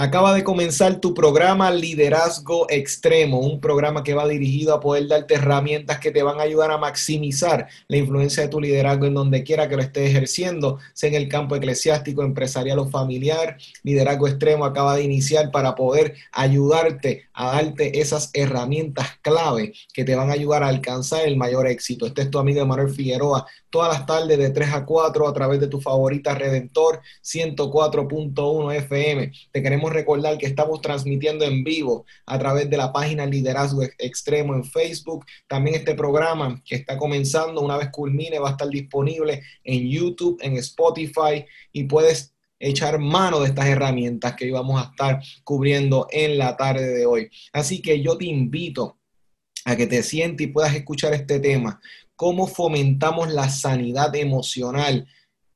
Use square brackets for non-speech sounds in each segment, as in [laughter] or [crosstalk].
Acaba de comenzar tu programa Liderazgo Extremo, un programa que va dirigido a poder darte herramientas que te van a ayudar a maximizar la influencia de tu liderazgo en donde quiera que lo estés ejerciendo, sea en el campo eclesiástico, empresarial o familiar. Liderazgo Extremo acaba de iniciar para poder ayudarte a darte esas herramientas clave que te van a ayudar a alcanzar el mayor éxito. Este es tu amigo Manuel Figueroa, todas las tardes de 3 a 4 a través de tu favorita Redentor 104.1 FM. Te queremos recordar que estamos transmitiendo en vivo a través de la página Liderazgo Extremo en Facebook. También este programa que está comenzando, una vez culmine, va a estar disponible en YouTube, en Spotify y puedes echar mano de estas herramientas que íbamos a estar cubriendo en la tarde de hoy. Así que yo te invito a que te sientes y puedas escuchar este tema, cómo fomentamos la sanidad emocional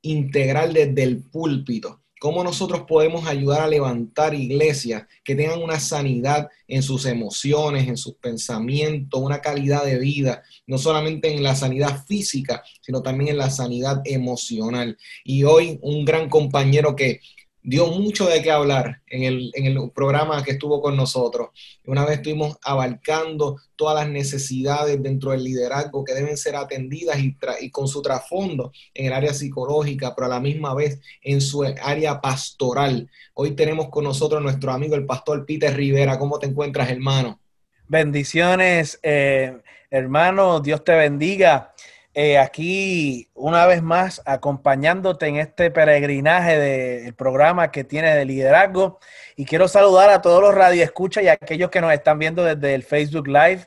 integral desde el púlpito cómo nosotros podemos ayudar a levantar iglesias que tengan una sanidad en sus emociones, en sus pensamientos, una calidad de vida, no solamente en la sanidad física, sino también en la sanidad emocional. Y hoy un gran compañero que dio mucho de qué hablar en el, programa que estuvo con nosotros. Una vez estuvimos abarcando todas las necesidades dentro del liderazgo que deben ser atendidas y, y, con su trasfondo en el área psicológica, pero a la misma vez en su área pastoral. Hoy tenemos con nosotros nuestro amigo el pastor Peter Rivera. ¿Cómo te encuentras, hermano? Bendiciones, eh, hermano. Dios te bendiga. Eh, aquí una vez más acompañándote en este peregrinaje del programa que tiene de liderazgo. Y quiero saludar a todos los radioescuchas y a aquellos que nos están viendo desde el Facebook Live.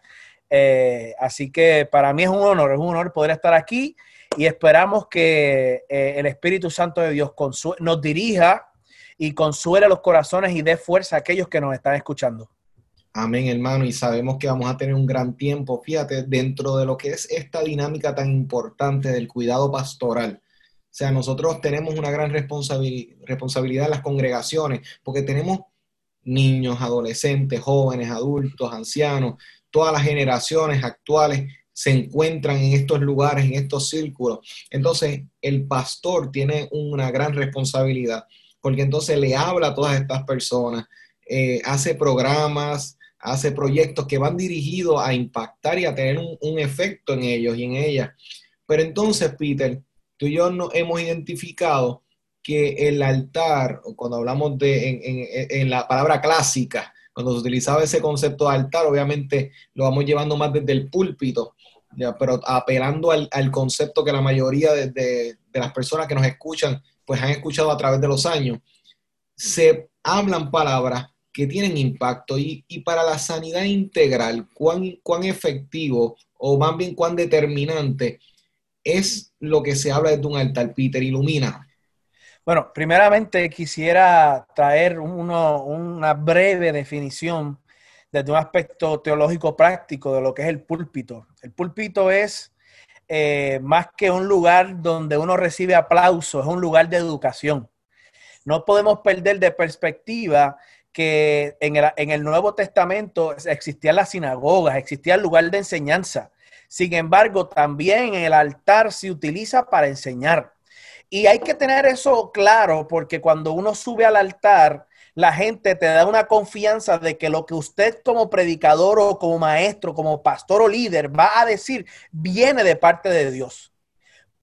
Eh, así que para mí es un honor, es un honor poder estar aquí y esperamos que eh, el Espíritu Santo de Dios nos dirija y consuele los corazones y dé fuerza a aquellos que nos están escuchando. Amén, hermano, y sabemos que vamos a tener un gran tiempo, fíjate, dentro de lo que es esta dinámica tan importante del cuidado pastoral. O sea, nosotros tenemos una gran responsabilidad en las congregaciones, porque tenemos niños, adolescentes, jóvenes, adultos, ancianos, todas las generaciones actuales se encuentran en estos lugares, en estos círculos. Entonces, el pastor tiene una gran responsabilidad, porque entonces le habla a todas estas personas, eh, hace programas, hace proyectos que van dirigidos a impactar y a tener un, efecto en ellos y en ellas. Pero entonces, Peter, tú y yo no hemos identificado que el altar, cuando hablamos de en, la palabra clásica, cuando se utilizaba ese concepto de altar, obviamente lo vamos llevando más desde el púlpito, pero apelando al, concepto que la mayoría de, de, las personas que nos escuchan, pues han escuchado a través de los años, se hablan palabras que tienen impacto y, para la sanidad integral, ¿cuán, cuán efectivo o más bien cuán determinante es lo que se habla desde un altar, Peter, ilumina. Bueno, primeramente quisiera traer una breve definición desde un aspecto teológico práctico de lo que es el púlpito. El púlpito es eh, más que un lugar donde uno recibe aplausos, es un lugar de educación. No podemos perder de perspectiva que en el, en el Nuevo Testamento existían las sinagogas, existía el lugar de enseñanza. Sin embargo, también el altar se utiliza para enseñar. Y hay que tener eso claro porque cuando uno sube al altar, la gente te da una confianza de que lo que usted como predicador o como maestro, como pastor o líder va a decir, viene de parte de Dios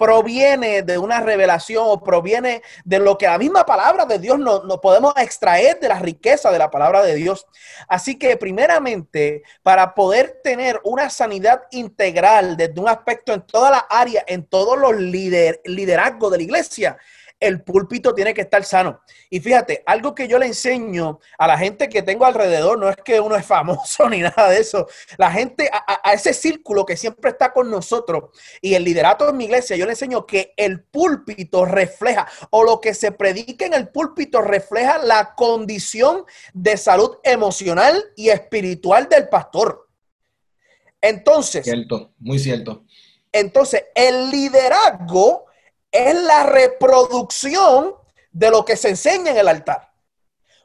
proviene de una revelación o proviene de lo que la misma palabra de Dios nos no podemos extraer de la riqueza de la palabra de Dios. Así que primeramente, para poder tener una sanidad integral desde un aspecto en toda la área, en todos los lider, liderazgos de la iglesia, el púlpito tiene que estar sano. Y fíjate, algo que yo le enseño a la gente que tengo alrededor, no es que uno es [laughs] famoso ni nada de eso, la gente, a, ese círculo que siempre está con nosotros y el liderato de mi iglesia, yo le enseño que el púlpito refleja o lo que se predica en el púlpito refleja la condición de salud emocional y espiritual del pastor. Entonces, cierto, muy cierto. Entonces, el liderazgo es la reproducción de lo que se enseña en el altar.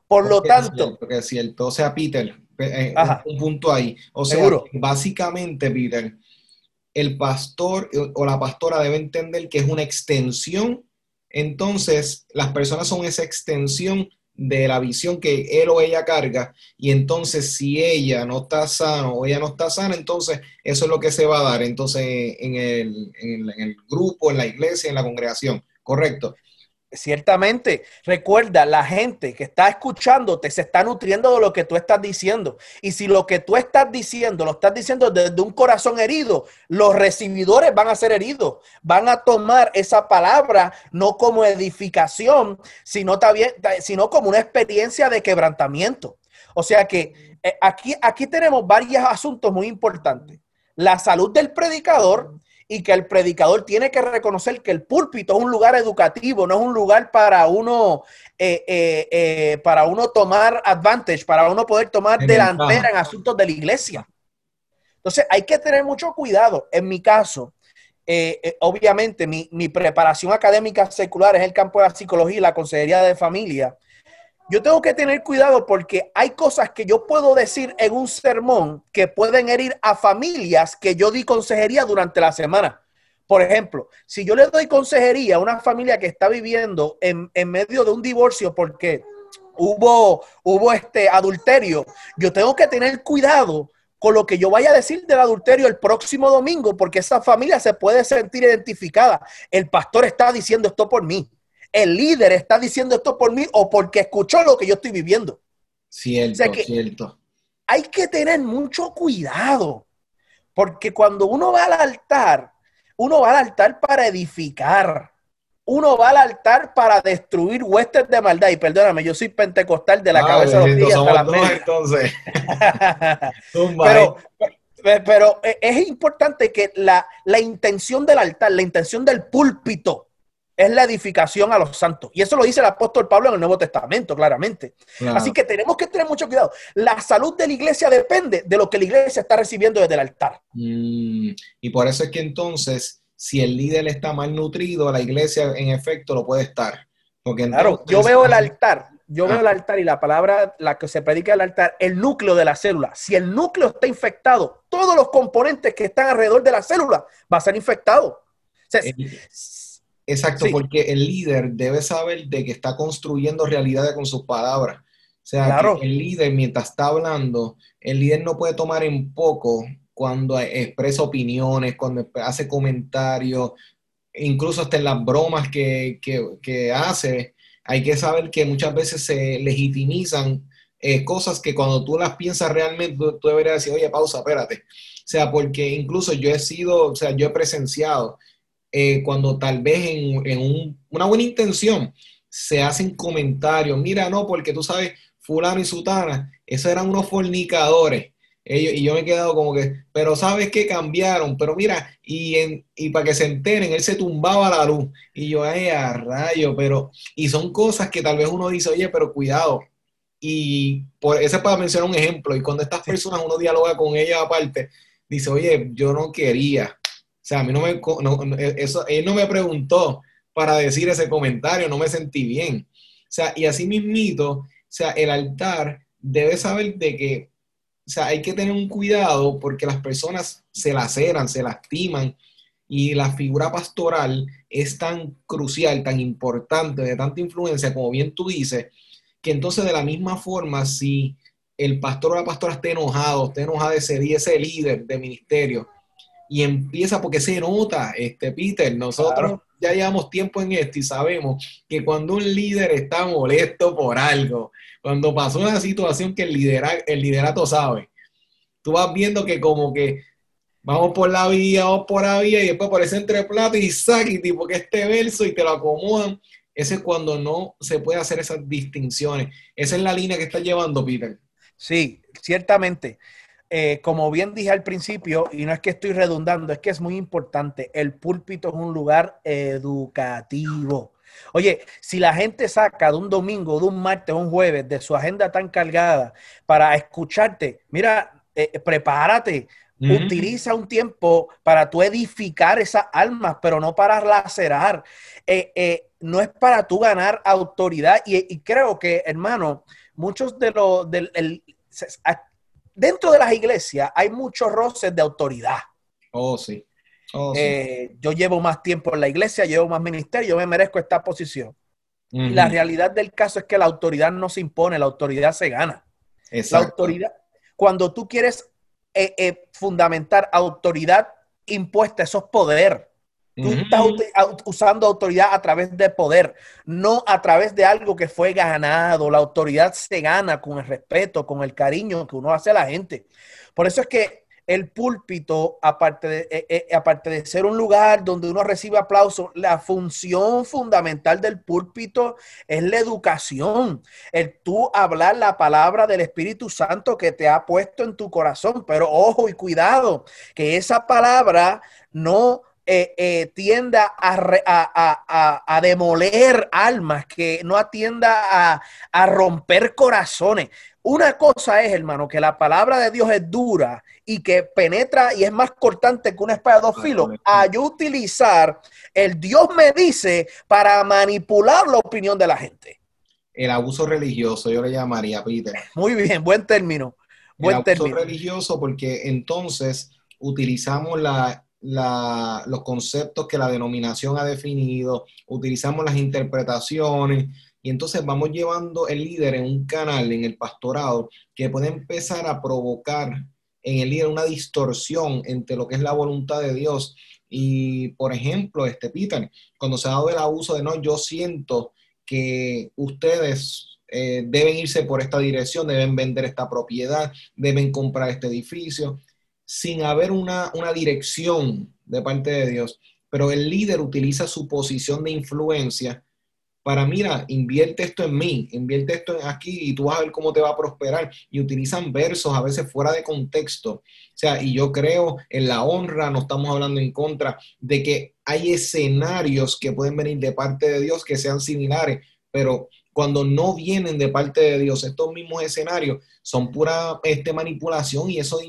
Por lo tanto. Es cierto, O sea, Peter, eh, un punto ahí. O sea, básicamente, Peter, el pastor o la pastora debe entender que es una extensión. Entonces, las personas son esa extensión de la visión que él o ella carga y entonces si ella no está sana o ella no está sana, entonces eso es lo que se va a dar entonces en el, en el grupo, en la iglesia, en la congregación, ¿correcto? Ciertamente, recuerda, la gente que está escuchándote se está nutriendo de lo que tú estás diciendo. Y si lo que tú estás diciendo lo estás diciendo desde un corazón herido, los recibidores van a ser heridos. Van a tomar esa palabra no como edificación, sino, también, sino como una experiencia de quebrantamiento. O sea que eh, aquí, aquí tenemos varios asuntos muy importantes. La salud del predicador, y que el predicador tiene que reconocer que el púlpito es un lugar educativo, no es un lugar para uno, eh, eh, eh, para uno tomar advantage, para uno poder tomar delantera en asuntos de la iglesia. Entonces hay que tener mucho cuidado. En mi caso, obviamente mi, mi preparación académica secular es el campo de la psicología y la consejería de familia yo tengo que tener cuidado porque hay cosas que yo puedo decir en un sermón que pueden herir a familias que yo di consejería durante la semana. Por ejemplo, si yo le doy consejería a una familia que está viviendo en, medio de un divorcio porque hubo, hubo este adulterio, yo tengo que tener cuidado con lo que yo vaya a decir del adulterio el próximo domingo, porque esa familia se puede sentir identificada. El pastor está diciendo esto por mí el líder está diciendo esto por mí o porque escuchó lo que yo estoy viviendo. Cierto, cierto. Hay que tener mucho cuidado, porque cuando uno va al altar, uno va al altar para edificar. Uno va al altar para destruir huestes de maldad. Y perdóname, yo soy pentecostal de la ah, cabeza de los días la entonces. [laughs] pero, pero es importante que la, la intención del altar, la intención del púlpito, es la edificación a los santos. Y eso lo dice el apóstol Pablo en el Nuevo Testamento, claramente. Así que tenemos que tener mucho cuidado. La salud de la iglesia depende de lo que la iglesia está recibiendo desde el altar. Mm, y por eso es que entonces, si el líder está mal nutrido, la iglesia en efecto lo puede estar. Porque claro, yo veo el altar, yo veo el altar y la palabra, la que se predica el altar, el núcleo de la célula. Si el núcleo está infectado, todos los componentes que están alrededor de la célula va a ser infectado. Exacto, porque el líder debe saber de que está construyendo realidades con sus palabras. O sea, el líder, mientras está hablando, el líder no puede tomar en poco cuando expresa opiniones, cuando hace comentarios, incluso hasta en las bromas que, hace. Hay que saber que muchas veces se legitimizan eh, cosas que cuando tú las piensas realmente, tú, tú, deberías decir, oye, pausa, espérate. O sea, porque incluso yo he sido, o sea, yo he presenciado eh, cuando tal vez en, una buena intención se hacen comentarios, mira, no, porque tú sabes, fulano y sutana, esos eran unos fornicadores. Ellos, y yo me he quedado como que, pero sabes que cambiaron, pero mira, y, en, y para que se enteren, él se tumbaba la luz. Y yo, ay, a rayo, pero, y son cosas que tal vez uno dice, oye, pero cuidado. Y por ese es para mencionar un ejemplo. Y cuando estas personas uno dialoga con ellas aparte, dice, oye, yo no quería, sea, a mí no me, eso, él no me preguntó para decir ese comentario, no me sentí bien. O sea, y así mismito, o sea, el altar debe saber de que, o sea, hay que tener un cuidado porque las personas se laceran, se lastiman y la figura pastoral es tan crucial, tan importante, de tanta influencia, como bien tú dices, que entonces de la misma forma, si el pastor o la pastora esté enojado, esté enojado ese día, ese líder de ministerio, y empieza porque se nota, este Peter, nosotros ya llevamos tiempo en esto y sabemos que cuando un líder está molesto por algo, cuando pasó una situación que el, lidera, el liderato sabe, tú vas viendo que como que vamos por la vía, vamos por la vía y después por ese entreplato y saca y tipo que este verso y te lo acomodan ese es cuando no se puede hacer esas distinciones. Esa es la línea que está llevando, Peter. Sí, ciertamente. Eh, como bien dije al principio, y no es que estoy redundando, es que es muy importante, el púlpito es un lugar educativo. Oye, si la gente saca de un domingo, de un martes, un jueves, de su agenda tan cargada para escucharte, mira, eh, prepárate, Utiliza un tiempo para tú edificar esas almas, pero no para lacerar. Eh, eh, no es para tú ganar autoridad. Y, creo que, hermano, muchos de los... dentro de las iglesias hay muchos roces de autoridad. Oh, sí. Oh, eh, yo llevo más tiempo en la iglesia, llevo más ministerio, yo me merezco esta posición. La realidad del caso es que la autoridad no se impone, la autoridad se gana. La autoridad, cuando tú quieres eh, eh, fundamentar autoridad impuesta, eso es poder. Tú estás usando autoridad a través de poder, no a través de algo que fue ganado. La autoridad se gana con el respeto, con el cariño que uno hace a la gente. Por eso es que el púlpito, aparte de, eh, eh, aparte de ser un lugar donde uno recibe aplauso, la función fundamental del púlpito es la educación, el tú hablar la palabra del Espíritu Santo que te ha puesto en tu corazón. Pero ojo y cuidado, que esa palabra no eh, tienda a, a, demoler almas, que no atienda a, romper corazones. Una cosa es, hermano, que la palabra de Dios es dura y que penetra y es más cortante que una espada de dos filos. A yo utilizar el Dios me dice para manipular la opinión de la gente. El abuso religioso, yo le llamaría, Peter. Muy bien, buen término. Buen el abuso religioso porque entonces utilizamos la, los conceptos que la denominación ha definido, utilizamos las interpretaciones, y entonces vamos llevando el líder en un canal, en el pastorado, que puede empezar a provocar en el líder una distorsión entre lo que es la voluntad de Dios. Y, por ejemplo, este Peter, cuando se ha dado el abuso de no, yo siento que ustedes eh, deben irse por esta dirección, deben vender esta propiedad, deben comprar este edificio, sin haber una, una dirección de parte de Dios. Pero el líder utiliza su posición de influencia para, mira, invierte esto en mí, invierte esto aquí y tú vas a ver cómo te va a prosperar. Y utilizan versos a veces fuera de contexto. O sea, y yo creo en la honra, no estamos hablando en contra de que hay escenarios que pueden venir de parte de Dios que sean similares, pero cuando no vienen de parte de Dios, estos mismos escenarios son pura este, manipulación y eso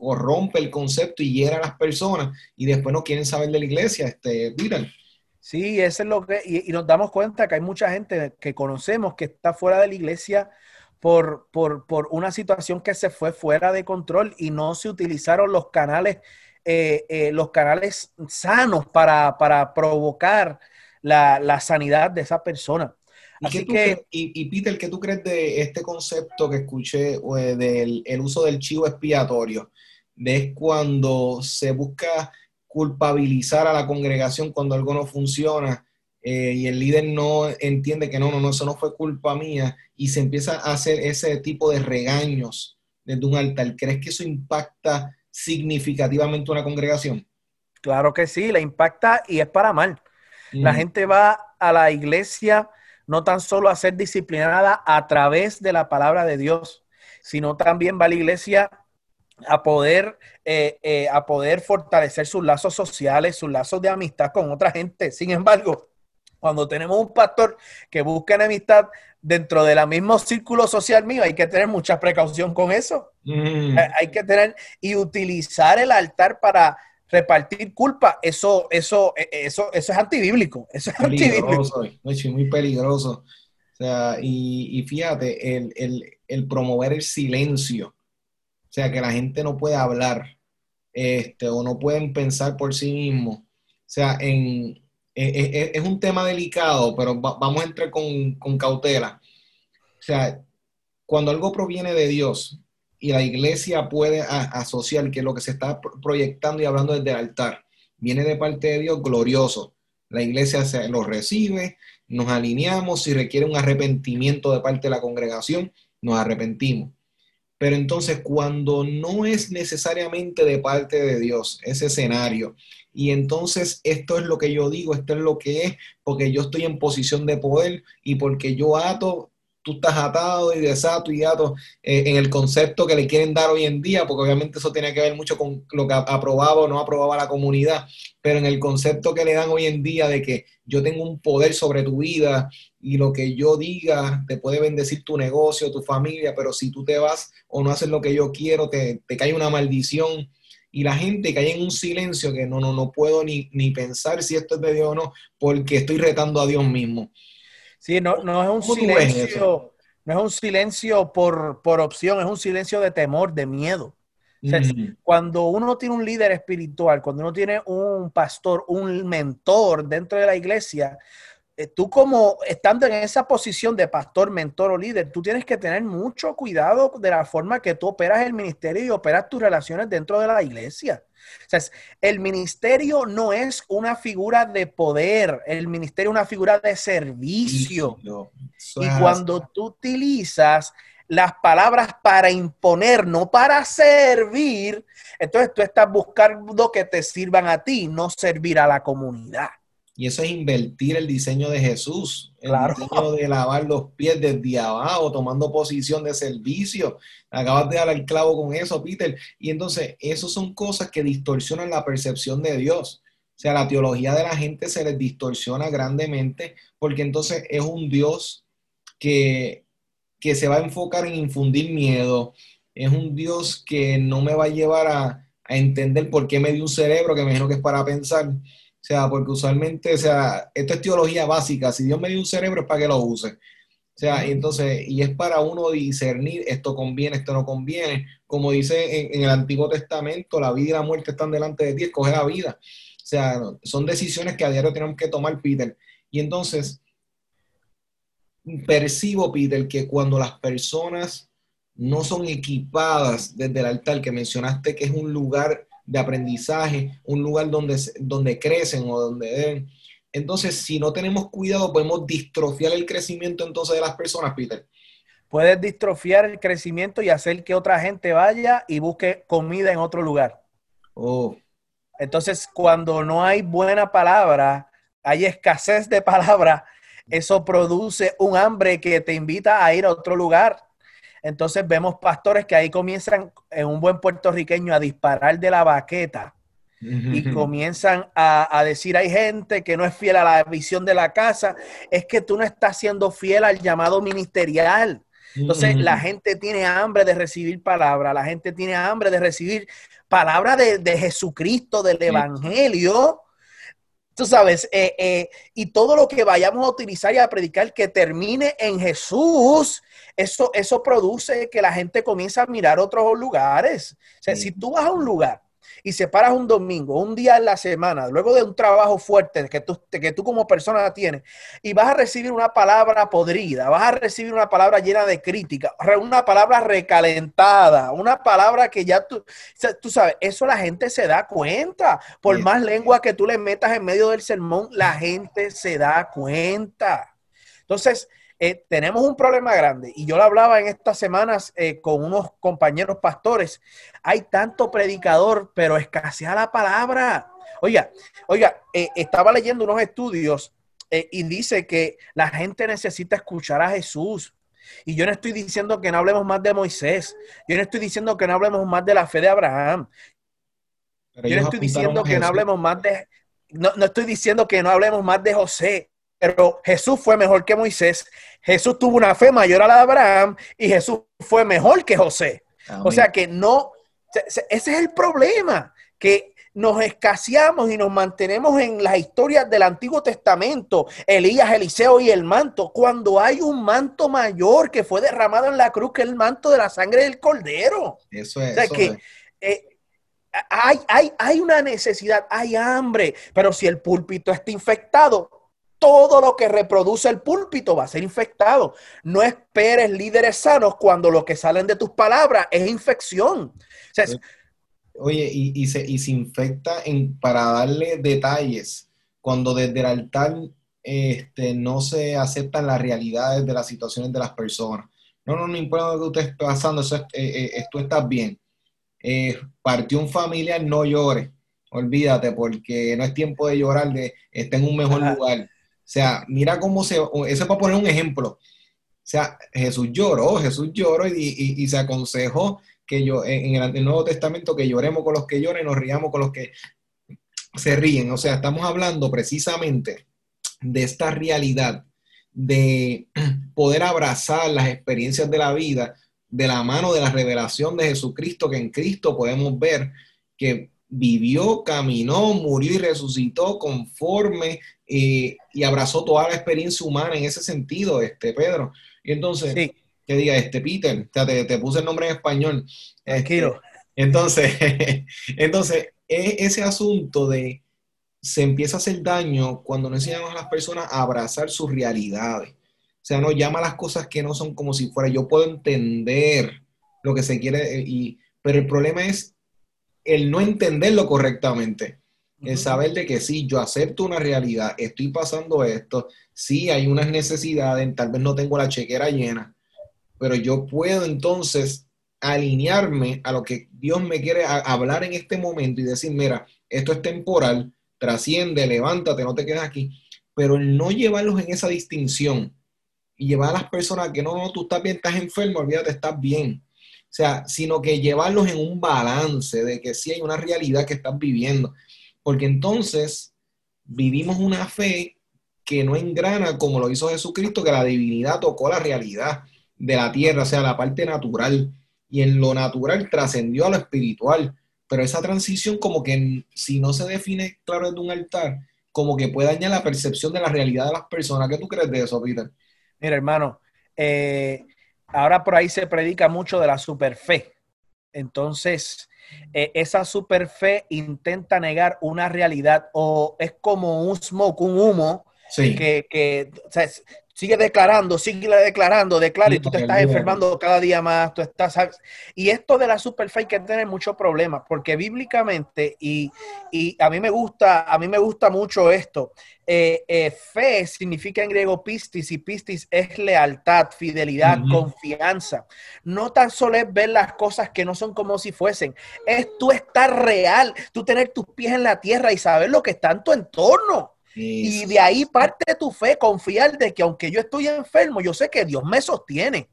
corrompe el concepto y hiera a las personas y después no quieren saber de la iglesia. Este, miren, Sí, eso es lo que, y, nos damos cuenta que hay mucha gente que conocemos que está fuera de la iglesia por, por, por una situación que se fue fuera de control y no se utilizaron los canales, eh, eh, los canales sanos para, para provocar la, la, sanidad de esa persona. Así que, y, Peter, ¿qué tú crees de este concepto que escuché del el uso del chivo expiatorio? De cuando se busca culpabilizar a la congregación cuando algo no funciona eh, y el líder no entiende que no, no, no, eso no fue culpa mía y se empieza a hacer ese tipo de regaños desde un altar. ¿Crees que eso impacta significativamente una congregación? Claro que sí, le impacta y es para mal. La gente va a la iglesia no tan solo a ser disciplinada a través de la palabra de Dios, sino también va a la iglesia a poder, eh, eh, a poder fortalecer sus lazos sociales, sus lazos de amistad con otra gente. Sin embargo, cuando tenemos un pastor que busca enemistad dentro del mismo círculo social mío, hay que tener mucha precaución con eso. Mm. Hay que tener y utilizar el altar para repartir culpa. Eso, eso, eso, eso es antibíblico. Eso es peligroso, muy peligroso. O sea, y, fíjate, el, el, el promover el silencio o sea, que la gente no puede hablar este, o no pueden pensar por sí mismos. O sea, en, e, e, e, es, un tema delicado, pero vamos a entrar con, cautela. O sea, cuando algo proviene de Dios y la iglesia puede asociar que lo que se está proyectando y hablando desde el altar viene de parte de Dios, glorioso. La iglesia se, lo recibe, nos alineamos, si requiere un arrepentimiento de parte de la congregación, nos arrepentimos. Pero entonces cuando no es necesariamente de parte de Dios ese escenario y entonces esto es lo que yo digo, esto es lo que es, porque yo estoy en posición de poder y porque yo ato, tú estás atado y desato y ato eh, en el concepto que le quieren dar hoy en día, porque obviamente eso tiene que ver mucho con lo que aprobaba o no aprobaba la comunidad, pero en el concepto que le dan hoy en día de que yo tengo un poder sobre tu vida y lo que yo diga te puede bendecir tu negocio, tu familia, pero si tú te vas o no haces lo que yo quiero, te, te cae una maldición y la gente cae en un silencio que no, no, no puedo ni, ni pensar si esto es de Dios o no, porque estoy retando a Dios mismo. Sí, no, no es un silencio, no es un silencio por, por opción, es un silencio de temor, de miedo. Cuando uno tiene un líder espiritual, cuando uno tiene un pastor, un mentor dentro de la iglesia, tú como estando en esa posición de pastor, mentor o líder, tú tienes que tener mucho cuidado de la forma que tú operas el ministerio y operas tus relaciones dentro de la iglesia. O sea, el ministerio no es una figura de poder, el ministerio es una figura de servicio. Y cuando tú utilizas las palabras para imponer, no para servir, entonces tú estás buscando que te sirvan a ti, no servir a la comunidad. Y eso es invertir el diseño de Jesús, el diseño de lavar los pies desde abajo, tomando posición de servicio. Acabas de dar el clavo con eso, Peter. Y entonces, eso son cosas que distorsionan la percepción de Dios. O sea, la teología de la gente se les distorsiona grandemente porque entonces es un Dios que, que se va a enfocar en infundir miedo. Es un Dios que no me va a llevar a, a entender por qué me dio un cerebro, que me imagino que es para pensar o sea, porque usualmente, o sea, esto es teología básica. Si Dios me dio un cerebro es para que lo use. O sea, y entonces, y es para uno discernir esto conviene, esto no conviene. Como dice en, el Antiguo Testamento, la vida y la muerte están delante de ti, escoge la vida. O sea, son decisiones que a diario tenemos que tomar, Peter. Y entonces, percibo, Peter, que cuando las personas no son equipadas desde el altar, que mencionaste que es un lugar de aprendizaje, un lugar donde, donde crecen o donde deben. Entonces, si no tenemos cuidado, podemos distrofiar el crecimiento entonces de las personas, Peter. Puedes distrofiar el crecimiento y hacer que otra gente vaya y busque comida en otro lugar. Oh. Entonces, cuando no hay buena palabra, hay escasez de palabra, eso produce un hambre que te invita a ir a otro lugar. Entonces vemos pastores que ahí comienzan en un buen puertorriqueño a disparar de la baqueta y comienzan a, decir, hay gente que no es fiel a la visión de la casa, es que tú no estás siendo fiel al llamado ministerial. Entonces la gente tiene hambre de recibir palabra, la gente tiene hambre de recibir palabra de, Jesucristo, del Evangelio. Tú sabes, eh, eh, y todo lo que vayamos a utilizar y a predicar que termine en Jesús, eso, eso produce que la gente comience a mirar otros lugares. O sea, si tú vas a un lugar y separas un domingo, un día en la semana, luego de un trabajo fuerte que tú, que tú como persona tienes, y vas a recibir una palabra podrida, vas a recibir una palabra llena de crítica, una palabra recalentada, una palabra que ya tú, tú sabes, eso la gente se da cuenta. Por más lengua que tú le metas en medio del sermón, la gente se da cuenta. Entonces, eh, tenemos un problema grande y yo lo hablaba en estas semanas eh, con unos compañeros pastores. Hay tanto predicador, pero escasea la palabra. Oiga, oiga, eh, estaba leyendo unos estudios y dice que la gente necesita escuchar a Jesús. Y yo no estoy diciendo que no hablemos más de Moisés. Yo no estoy diciendo que no hablemos más de la fe de Abraham. yo no estoy diciendo que no hablemos más de... No, no estoy diciendo que no hablemos más de José pero Jesús fue mejor que Moisés. Jesús tuvo una fe mayor a la de Abraham y Jesús fue mejor que José. O sea que no, ese es el problema, que nos escaseamos y nos mantenemos en las historias del Antiguo Testamento, Elías, Eliseo y el manto, cuando hay un manto mayor que fue derramado en la cruz, que es el manto de la sangre del cordero. Eso es. O sea que eh, hay, hay, hay una necesidad, hay hambre, pero si el púlpito está infectado, todo lo que reproduce el púlpito va a ser infectado. No esperes líderes sanos cuando lo que salen de tus palabras es infección. Oye, y, se, infecta en, para darle detalles, cuando desde el altar este, no se aceptan las realidades de las situaciones de las personas. No, no, no importa lo que usted esté pasando, eso, eh, eh, tú estás bien. Eh, partió un familiar, no llore. olvídate, porque no es tiempo de llorar, de está en un mejor lugar. O sea, mira cómo se, eso es para poner un ejemplo. O sea, Jesús lloró, Jesús lloró y, se aconsejó que yo en el, Nuevo Testamento que lloremos con los que lloran y nos riamos con los que se ríen. O sea, estamos hablando precisamente de esta realidad de [clears throat] poder abrazar las experiencias de la vida de la mano de la revelación de Jesucristo, que en Cristo podemos ver que vivió, caminó, murió y resucitó conforme eh, y abrazó toda la experiencia humana en ese sentido, este Pedro. Y entonces, que diga, este Peter, te, te, puse el nombre en español. Este, entonces, [laughs] entonces, ese asunto de se empieza a hacer daño cuando no enseñamos a las personas a abrazar sus realidades. O sea, no llama las cosas que no son como si fuera. Yo puedo entender lo que se quiere, eh, y, pero el problema es el no entenderlo correctamente. El saber de que sí, yo acepto una realidad, estoy pasando esto, sí hay unas necesidades, tal vez no tengo la chequera llena, pero yo puedo entonces alinearme a lo que Dios me quiere hablar en este momento y decir, mira, esto es temporal, trasciende, levántate, no te quedes aquí. Pero el no llevarlos en esa distinción y llevar a las personas que no, no, tú estás bien, estás enfermo, olvídate, estás bien. O sea, sino que llevarlos en un balance de que sí hay una realidad que estás viviendo. Porque entonces vivimos una fe que no engrana como lo hizo Jesucristo, que la divinidad tocó la realidad de la tierra, o sea, la parte natural. Y en lo natural trascendió a lo espiritual. Pero esa transición como que si no se define claro desde un altar, como que puede dañar la percepción de la realidad de las personas. ¿Qué tú crees de eso, Peter? Mira, hermano, eh, ahora por ahí se predica mucho de la superfe. Entonces, eh, esa superfe intenta negar una realidad o es como un smoke, un humo, que, que sigue declarando, sigue declarando, declara y tú te estás enfermando cada día más, tú estás, Y esto de la super fe hay que tener muchos problemas, porque bíblicamente, y, a mí me gusta, a mí me gusta mucho esto, eh, eh, fe significa en griego pistis, y pistis es lealtad, fidelidad, confianza. No tan solo es ver las cosas que no son como si fuesen, es tú estar real, tú tener tus pies en la tierra y saber lo que está en tu entorno. Y de ahí parte tu fe, confiar de que aunque yo estoy enfermo, yo sé que Dios me sostiene.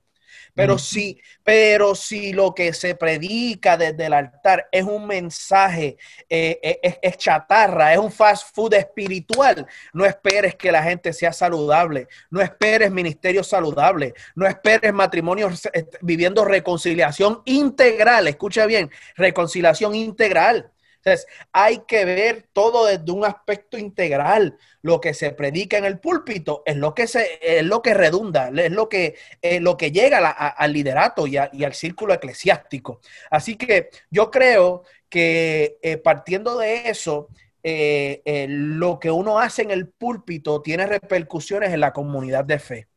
Pero si, pero si lo que se predica desde el altar es un mensaje, eh, eh, es, chatarra, es un fast food espiritual, no esperes que la gente sea saludable, no esperes ministerio saludable, no esperes matrimonios eh, viviendo reconciliación integral, escucha bien, reconciliación integral. Entonces, hay que ver todo desde un aspecto integral. Lo que se predica en el púlpito es lo que, se, es lo que redunda, es lo que, lo que llega al liderato y, al círculo eclesiástico. Así que yo creo que eh, partiendo de eso, eh, eh, lo que uno hace en el púlpito tiene repercusiones en la comunidad de fe.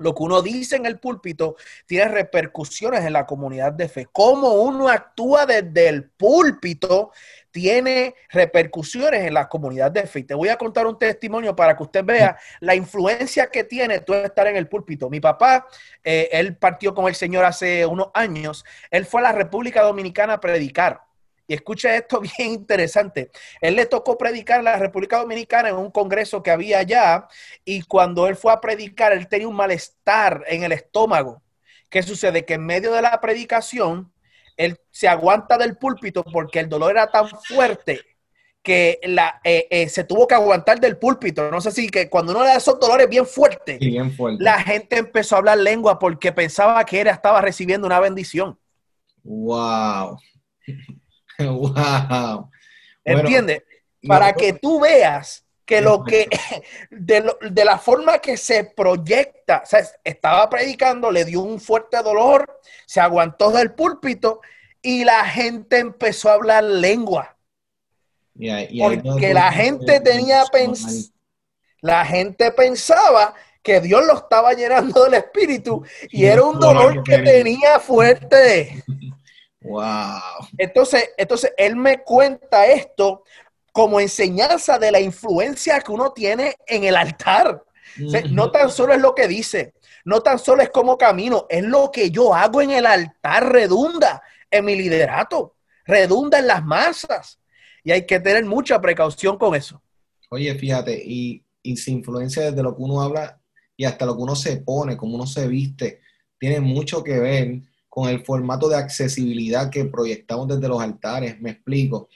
Lo que uno dice en el púlpito tiene repercusiones en la comunidad de fe. Cómo uno actúa desde el púlpito tiene repercusiones en la comunidad de fe. Te voy a contar un testimonio para que usted vea la influencia que tiene tú estar en el púlpito. Mi papá, eh, él partió con el Señor hace unos años. Él fue a la República Dominicana a predicar. Y escucha esto [laughs] bien interesante. Él le tocó predicar en la República Dominicana en un congreso que había allá y cuando él fue a predicar, él tenía un malestar en el estómago. ¿Qué sucede? Que en medio de la predicación, él se aguanta del púlpito porque el dolor era tan fuerte que la, eh, eh, se tuvo que aguantar del púlpito. No sé si que cuando uno le da esos dolores bien fuertes, bien fuerte. la gente empezó a hablar lengua porque pensaba que él estaba recibiendo una bendición. ¡Wow! [laughs] ¡Wow! ¿Entiendes? Para que tú veas que lo que, [laughs] de, de, la forma que se proyecta, o sea, estaba predicando, le dio un fuerte dolor, se aguantó del púlpito y la gente empezó a hablar lengua. porque la gente tenía pens la gente pensaba que Dios lo estaba llenando del espíritu y era un dolor que tenía fuerte. [laughs] Wow. Entonces, entonces él me cuenta esto como enseñanza de la influencia que uno tiene en el altar. no tan solo es lo que dice, no tan solo es como camino, es lo que yo hago en el altar, redunda en mi liderato, redunda en las masas. y hay que tener mucha precaución con eso. Oye, fíjate, y, y se influencia desde lo que uno habla y hasta lo que uno se pone, cómo uno se viste, tiene mucho que ver con el formato de accesibilidad que proyectamos desde los altares. Me explico.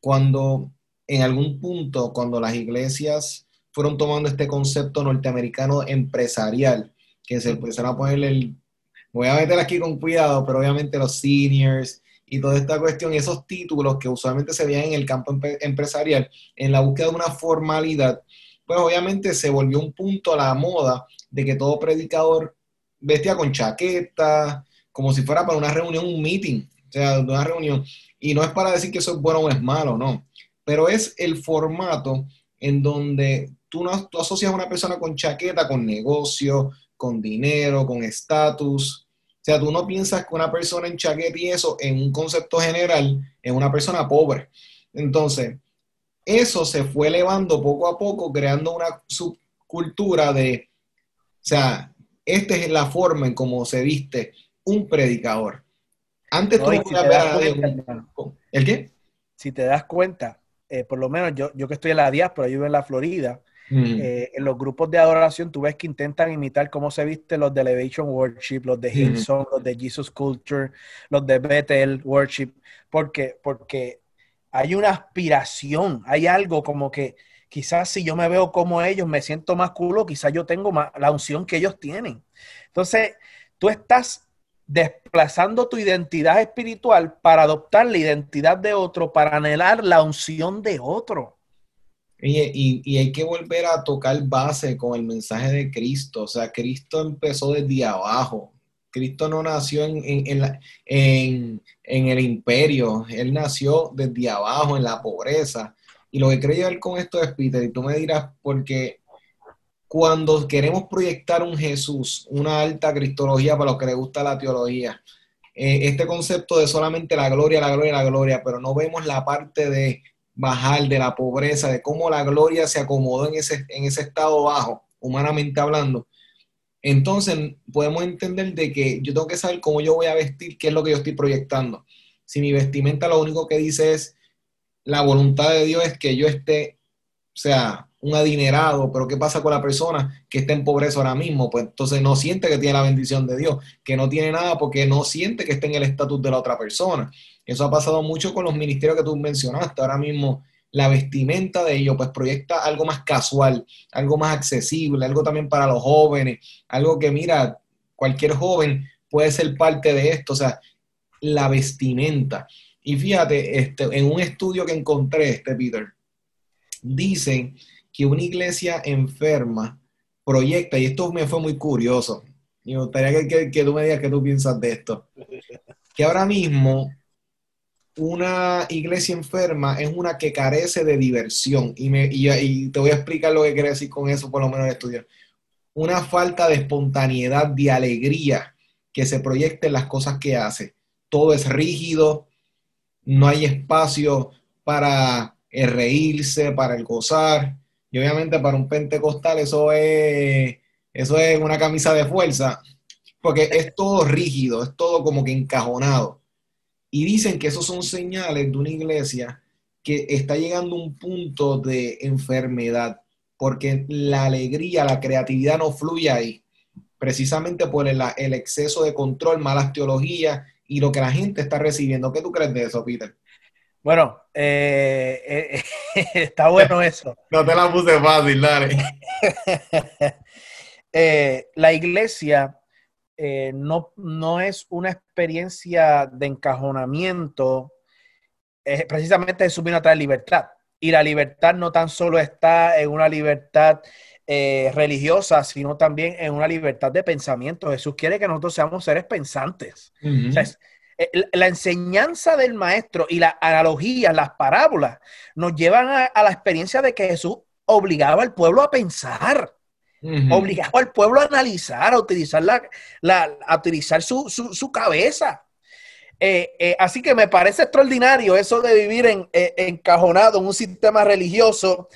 Cuando en algún punto, cuando las iglesias fueron tomando este concepto norteamericano empresarial, que se empezaron a ponerle el... Voy a meter aquí con cuidado, pero obviamente los seniors y toda esta cuestión, esos títulos que usualmente se veían en el campo empresarial, en la búsqueda de una formalidad, pues obviamente se volvió un punto a la moda de que todo predicador vestía con chaqueta, como si fuera para una reunión, un meeting, o sea, una reunión. Y no es para decir que eso es bueno o es malo, no. Pero es el formato en donde tú, no, tú asocias a una persona con chaqueta, con negocio, con dinero, con estatus. O sea, tú no piensas que una persona en chaqueta y eso, en un concepto general, es una persona pobre. Entonces, eso se fue elevando poco a poco, creando una subcultura de, o sea, esta es la forma en cómo se viste un predicador. Antes tú no ¿El qué? Si te das cuenta, eh, por lo menos yo, yo que estoy en la diáspora, yo vivo en la Florida, eh, en los grupos de adoración tú ves que intentan imitar cómo se visten los de Elevation Worship, los de Hillsong, los de Jesus Culture, los de Bethel Worship, porque, porque hay una aspiración, hay algo como que quizás si yo me veo como ellos, me siento más culo, quizás yo tengo más, la unción que ellos tienen. Entonces, tú estás desplazando tu identidad espiritual para adoptar la identidad de otro, para anhelar la unción de otro. Y, y, hay que volver a tocar base con el mensaje de Cristo. O sea, Cristo empezó desde abajo. Cristo no nació en, en, en, en, el imperio, Él nació desde abajo, en la pobreza. Y lo que quiero llevar con esto es, Peter, y tú me dirás, porque cuando queremos proyectar un Jesús, una alta cristología para los que les gusta la teología, eh, este concepto de solamente la gloria, la gloria, la gloria, pero no vemos la parte de bajar de la pobreza, de cómo la gloria se acomodó en ese, en ese estado bajo, humanamente hablando. Entonces podemos entender de que yo tengo que saber cómo yo voy a vestir, qué es lo que yo estoy proyectando. Si mi vestimenta lo único que dice es la voluntad de Dios es que yo esté, o sea, un adinerado, pero ¿qué pasa con la persona que está en pobreza ahora mismo? Pues entonces no siente que tiene la bendición de Dios, que no tiene nada porque no siente que está en el estatus de la otra persona. Eso ha pasado mucho con los ministerios que tú mencionaste. Ahora mismo la vestimenta de ellos pues proyecta algo más casual, algo más accesible, algo también para los jóvenes, algo que mira, cualquier joven puede ser parte de esto, o sea, la vestimenta. Y fíjate, este, en un estudio que encontré, este Peter, dicen que una iglesia enferma proyecta, y esto me fue muy curioso, y me gustaría que, tú me digas qué tú piensas de esto, que ahora mismo una iglesia enferma es una que carece de diversión, y, me, y, te voy a explicar lo que quiere decir con eso, por lo menos en estudio. Una falta de espontaneidad, de alegría que se proyecta en las cosas que hace. Todo es rígido, no hay espacio para reírse, para gozar. Y obviamente para un pentecostal eso es, eso es una camisa de fuerza, porque es todo rígido, es todo como que encajonado. Y dicen que esos son señales de una iglesia que está llegando a un punto de enfermedad, porque la alegría, la creatividad no fluye ahí, precisamente por el, el exceso de control, malas teologías y lo que la gente está recibiendo. ¿Qué tú crees de eso, Peter? Bueno, eh, eh, [laughs] está bueno eso. [laughs] No te la puse fácil, dale. [laughs] Eh, la iglesia no, no, es una experiencia de encajonamiento, precisamente es subir a traer libertad. Y la libertad no tan solo está en una libertad religiosa, sino también en una libertad de pensamiento. Jesús quiere que nosotros seamos seres pensantes. Eh, la enseñanza del maestro y la analogía, las parábolas, nos llevan a, la experiencia de que Jesús obligaba al pueblo a pensar, obligaba al pueblo a analizar, a utilizar, la, a utilizar su, su, cabeza. Eh, eh, así que me parece extraordinario eso de vivir en, encajonado en un sistema religioso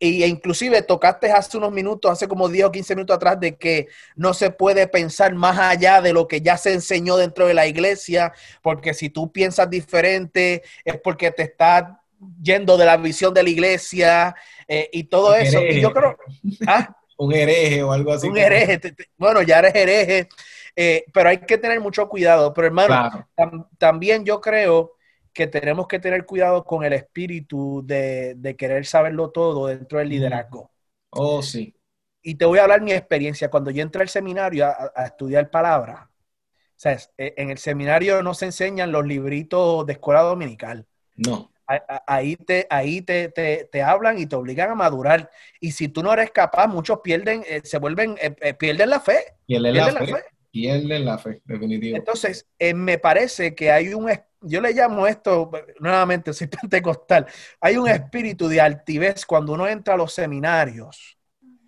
e inclusive tocaste hace unos minutos, hace como 10 o 15 minutos atrás, de que no se puede pensar más allá de lo que ya se enseñó dentro de la iglesia, porque si tú piensas diferente es porque te estás yendo de la visión de la iglesia eh, y todo eso. Y yo creo... ¿ah? un hereje o algo así. Un hereje. Bueno, ya eres hereje, eh, pero hay que tener mucho cuidado. Pero hermano, también yo creo que tenemos que tener cuidado con el espíritu de, querer saberlo todo dentro del liderazgo. Oh, sí. Y te voy a hablar mi experiencia. Cuando yo entré al seminario a, estudiar palabra, o sea, e, en el seminario no se enseñan los libritos de escuela dominical. No ahí te, ahí te, te, hablan y te obligan a madurar. Y si tú no eres capaz, muchos pierden, eh, se vuelven, eh, eh, pierden la fe. Pierden, la, fe, Pierden la fe, definitivo. Entonces, me parece que hay un, yo le llamo esto, nuevamente, soy [laughs] pentecostal, hay un espíritu de altivez cuando uno entra a los seminarios.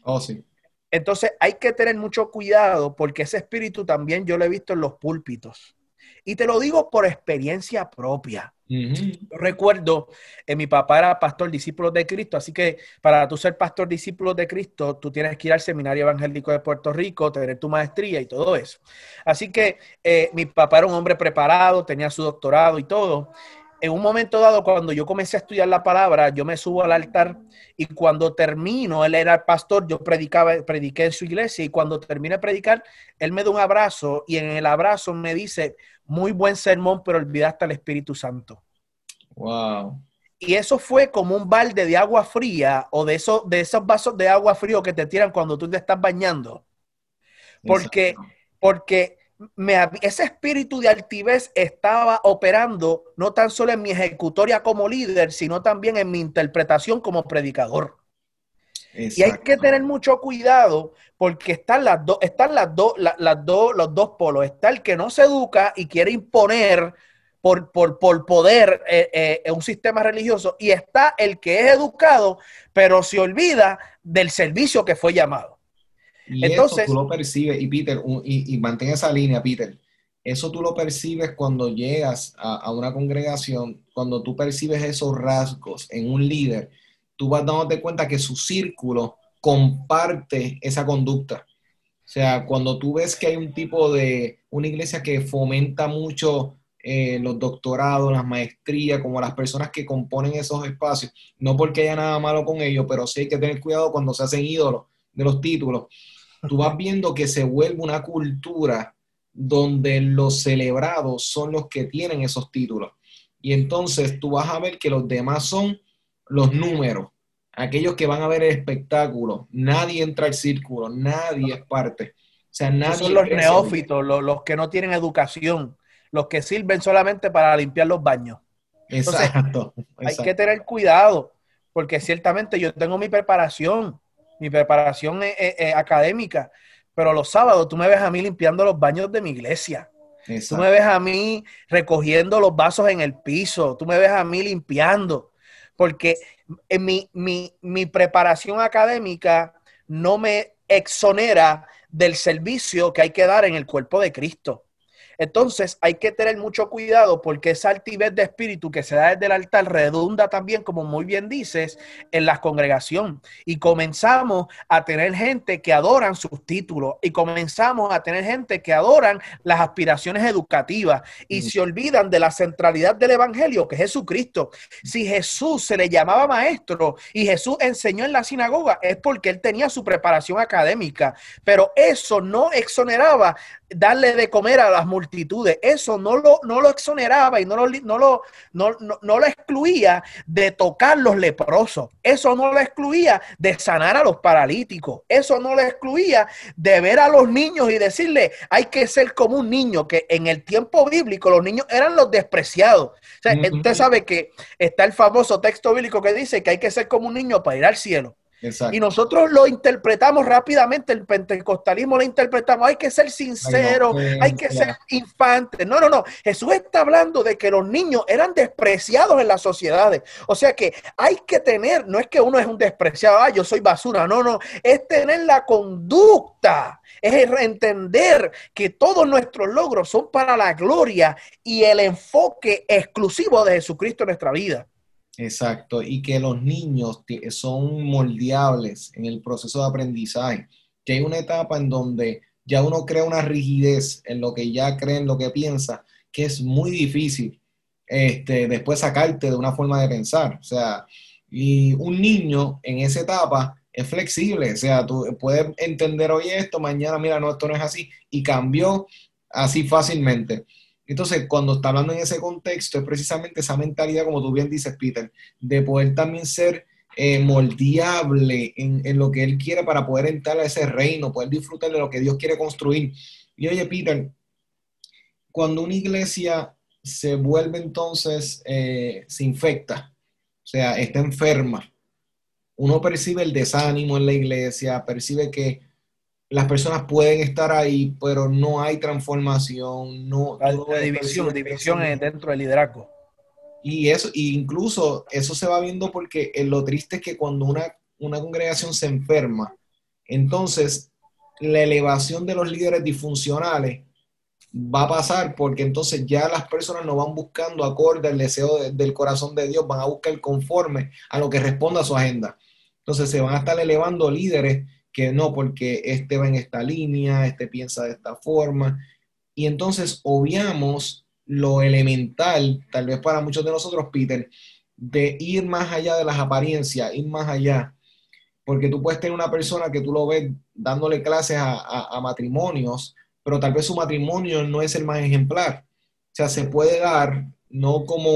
Oh, sí. Entonces, hay que tener mucho cuidado porque ese espíritu también yo lo he visto en los púlpitos. Y te lo digo por experiencia propia. Recuerdo, eh, mi papá era pastor discípulo de Cristo, así que para tú ser pastor discípulo de Cristo, tú tienes que ir al Seminario Evangélico de Puerto Rico, tener tu maestría y todo eso. Así que eh, mi papá era un hombre preparado, tenía su doctorado y todo. En un momento dado, cuando yo comencé a estudiar la palabra, yo me subo al altar y cuando termino, él era pastor, yo predicaba, prediqué en su iglesia y cuando terminé de predicar, él me da un abrazo y en el abrazo me dice, muy buen sermón, pero olvidaste al Espíritu Santo. Wow. Y eso fue como un balde de agua fría o de esos, de esos vasos de agua frío que te tiran cuando tú te estás bañando. Porque, porque me, ese espíritu de altivez estaba operando no tan solo en mi ejecutoria como líder, sino también en mi interpretación como predicador. Y hay que tener mucho cuidado porque están las dos, están las dos, las dos, los dos polos. Está el que no se educa y quiere imponer por, por, por poder eh, eh, un sistema religioso. Y está el que es educado, pero se olvida del servicio que fue llamado. Y Entonces, eso tú lo percibes, y Peter, y, y mantén esa línea, Peter. Eso tú lo percibes cuando llegas a, a una congregación, cuando tú percibes esos rasgos en un líder tú vas dándote cuenta que su círculo comparte esa conducta. O sea, cuando tú ves que hay un tipo de, una iglesia que fomenta mucho eh, los doctorados, las maestrías, como las personas que componen esos espacios, no porque haya nada malo con ellos, pero sí hay que tener cuidado cuando se hacen ídolos de los títulos. Tú vas viendo que se vuelve una cultura donde los celebrados son los que tienen esos títulos. Y entonces tú vas a ver que los demás son los números, aquellos que van a ver el espectáculo. Nadie entra al círculo, nadie es parte. O sea, nadie son los neófitos, los, que no tienen educación, los que sirven solamente para limpiar los baños. exacto, Hay que tener cuidado, porque ciertamente yo tengo mi preparación, mi preparación académica, pero los sábados tú me ves a mí limpiando los baños de mi iglesia. Tú me ves a mí recogiendo los vasos en el piso, tú me ves a mí limpiando porque mi, mi, mi preparación académica no me exonera del servicio que hay que dar en el cuerpo de Cristo. Entonces hay que tener mucho cuidado porque esa altivez de espíritu que se da desde el altar redunda también, como muy bien dices, en la congregación. Y comenzamos a tener gente que adoran sus títulos y comenzamos a tener gente que adoran las aspiraciones educativas y mm. se olvidan de la centralidad del Evangelio, que es Jesucristo. Si Jesús se le llamaba maestro y Jesús enseñó en la sinagoga, es porque él tenía su preparación académica, pero eso no exoneraba darle de comer a las multitudes. Eso no lo, no lo exoneraba y no lo, no, lo, no, no, lo excluía de tocar los leprosos. Eso no lo excluía de sanar a los paralíticos. Eso no lo excluía de ver a los niños y decirle, hay que ser como un niño, que en el tiempo bíblico los niños eran los despreciados. Usted sabe que está el famoso texto bíblico que dice que hay que ser como un niño para ir al cielo. Y nosotros lo interpretamos rápidamente, el pentecostalismo lo interpretamos, hay que ser sincero, hay que ser infante. No, no, no. Jesús está hablando de que los niños eran despreciados en las sociedades. O sea que hay que tener, no es que uno es un despreciado, ah, yo soy basura, no, no, es tener la conducta, es entender que todos nuestros logros son para la gloria y el enfoque exclusivo de Jesucristo en nuestra vida. Exacto, y que los niños son moldeables en el proceso de aprendizaje, que hay una etapa en donde ya uno crea una rigidez en lo que ya cree, en lo que piensa, que es muy difícil este, después sacarte de una forma de pensar. O sea, y un niño en esa etapa es flexible, o sea, tú puedes entender hoy esto, mañana, mira, no, esto no es así, y cambió así fácilmente. Entonces, cuando está hablando en ese contexto, es precisamente esa mentalidad, como tú bien dices, Peter, de poder también ser eh, moldeable en, lo que él quiere para poder entrar a ese reino, poder disfrutar de lo que Dios quiere construir. Y oye, Peter, cuando una iglesia se vuelve entonces, eh, se infecta, o sea, está enferma, uno percibe el desánimo en la iglesia, percibe que las personas pueden estar ahí, pero no hay transformación, no... La, división, división dentro del liderazgo. Y eso, incluso eso se va viendo porque lo triste es que cuando una, una congregación se enferma, entonces la elevación de los líderes disfuncionales va a pasar porque entonces ya las personas no van buscando acorde al deseo del corazón de Dios, van a buscar conforme a lo que responda a su agenda. Entonces se van a estar elevando líderes que no, porque este va en esta línea, este piensa de esta forma. Y entonces obviamos lo elemental, tal vez para muchos de nosotros, Peter, de ir más allá de las apariencias, ir más allá. Porque tú puedes tener una persona que tú lo ves dándole clases a matrimonios, pero tal vez su matrimonio no es el más ejemplar. O sea, se puede dar, no como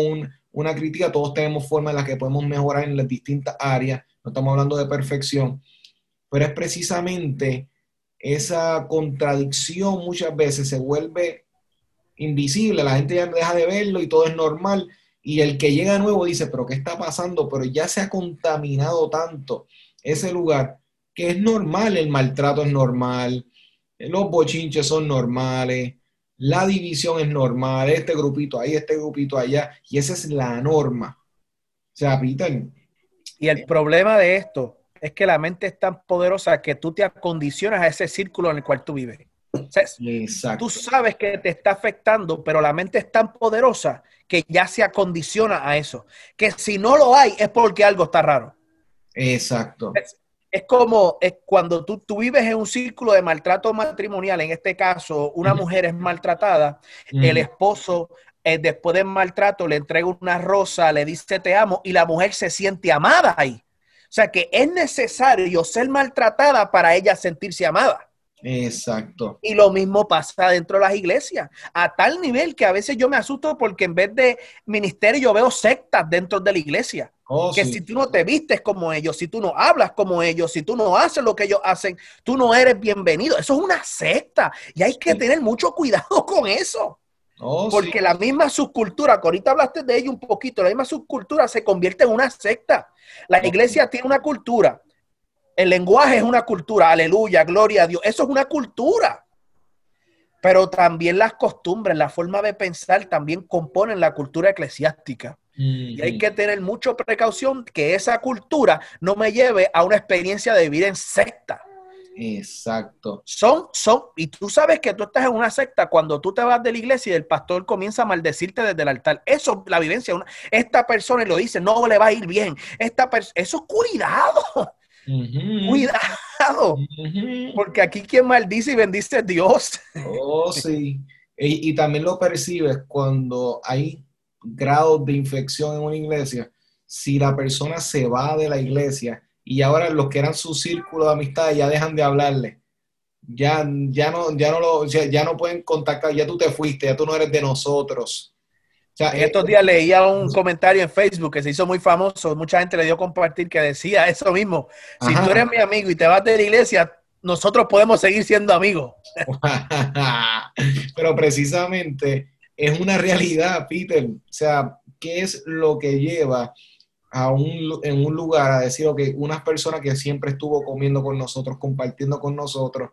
una crítica, todos tenemos formas en las que podemos mejorar en las distintas áreas, no estamos hablando de perfección, pero es precisamente esa contradicción muchas veces se vuelve invisible, la gente ya deja de verlo y todo es normal, y el que llega nuevo dice, pero ¿qué está pasando? Pero ya se ha contaminado tanto ese lugar que es normal, el maltrato es normal, los bochinches son normales, la división es normal, este grupito ahí, este grupito allá, y esa es la norma. O sea, Peter. Y el problema de esto es que la mente es tan poderosa que tú te acondicionas a ese círculo en el cual tú vives. Exacto. Tú sabes que te está afectando, pero la mente es tan poderosa que ya se acondiciona a eso. Que si no lo hay es porque algo está raro. Exacto es como es cuando tú, tú, vives en un círculo de maltrato matrimonial, en este caso, una mujer es maltratada, el esposo eh, después del maltrato le entrega una rosa, le dice te amo y la mujer se siente amada ahí. O sea que es necesario ser maltratada para ella sentirse amada. Exacto. Y lo mismo pasa dentro de las iglesias, a tal nivel que a veces yo me asusto porque en vez de ministerio yo veo sectas dentro de la iglesia. Oh, que si tú no te vistes como ellos, si tú no hablas como ellos, si tú no haces lo que ellos hacen, tú no eres bienvenido. Eso es una secta y hay que tener mucho cuidado [laughs] con eso. Oh, porque la misma subcultura, que ahorita hablaste de ello un poquito, la misma subcultura se convierte en una secta. La iglesia tiene una cultura, el lenguaje es una cultura, aleluya, gloria a Dios, eso es una cultura. Pero también las costumbres, la forma de pensar también componen la cultura eclesiástica. Y hay que tener mucha precaución que esa cultura no me lleve a una experiencia de vivir en secta. Exacto. Son, son, y tú sabes que tú estás en una secta cuando tú te vas de la iglesia y el pastor comienza a maldecirte desde el altar. Eso, la vivencia, esta persona lo dice, no le va a ir bien. Esta eso es cuidado. Cuidado, porque aquí quien maldice y bendice es Dios. Oh, sí. Y, también lo percibes cuando hay grados de infección en una iglesia. Si la persona se va de la iglesia y ahora los que eran su círculo de amistad ya dejan de hablarle, ya, ya, no, ya, no lo, ya no pueden contactar, ya tú te fuiste, ya tú no eres de nosotros en estos días leía un comentario en Facebook que se hizo muy famoso, mucha gente le dio a compartir que decía eso mismo. Si tú eres mi amigo y te vas de la iglesia, nosotros podemos seguir siendo amigos. [laughs] Pero precisamente es una realidad, Peter. O sea, ¿qué es lo que lleva a un, en un lugar a decir, que unas personas que siempre estuvo comiendo con nosotros, compartiendo con nosotros,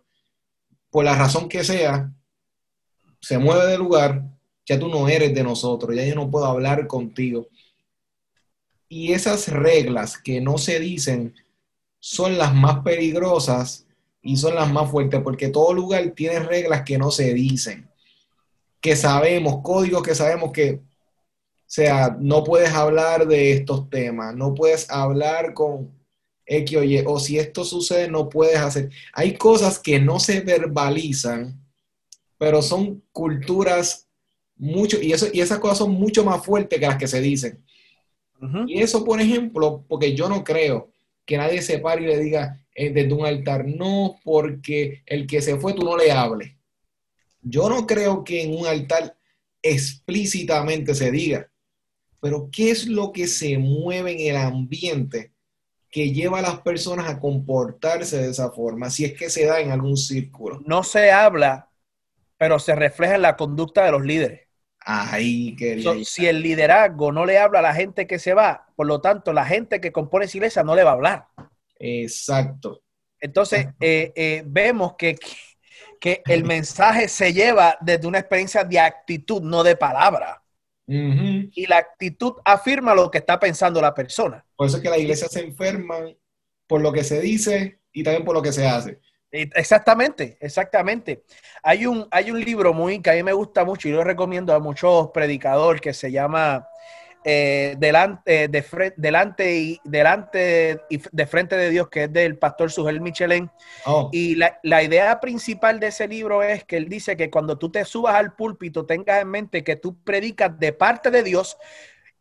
por la razón que sea, se mueve de lugar, ya tú no eres de nosotros, ya yo no puedo hablar contigo. Y esas reglas que no se dicen son las más peligrosas y son las más fuertes, porque todo lugar tiene reglas que no se dicen, que sabemos, códigos que sabemos que, sea, no puedes hablar de estos temas, no puedes hablar con X o Y, o si esto sucede, no puedes hacer. Hay cosas que no se verbalizan, pero son culturas mucho, y, eso, y esas cosas son mucho más fuertes que las que se dicen. Y eso, por ejemplo, porque yo no creo que nadie se pare y le diga eh, desde un altar, no, porque el que se fue tú no le hables. Yo no creo que en un altar explícitamente se diga, pero ¿qué es lo que se mueve en el ambiente que lleva a las personas a comportarse de esa forma, si es que se da en algún círculo? No se habla, pero se refleja en la conducta de los líderes. Ahí quería si el liderazgo no le habla a la gente que se va, por lo tanto, la gente que compone esa iglesia no le va a hablar. Exacto. Entonces, eh, eh, vemos que, que el mensaje se lleva desde una experiencia de actitud, no de palabra. Y la actitud afirma lo que está pensando la persona. Por eso es que la iglesia se enferma por lo que se dice y también por lo que se hace. Exactamente, exactamente. Hay un, hay un libro muy que a mí me gusta mucho y lo recomiendo a muchos predicadores que se llama eh, delante, de, delante y delante y de frente de Dios, que es del pastor Sujel Michelén. Oh. Y la, la, idea principal de ese libro es que él dice que cuando tú te subas al púlpito, tengas en mente que tú predicas de parte de Dios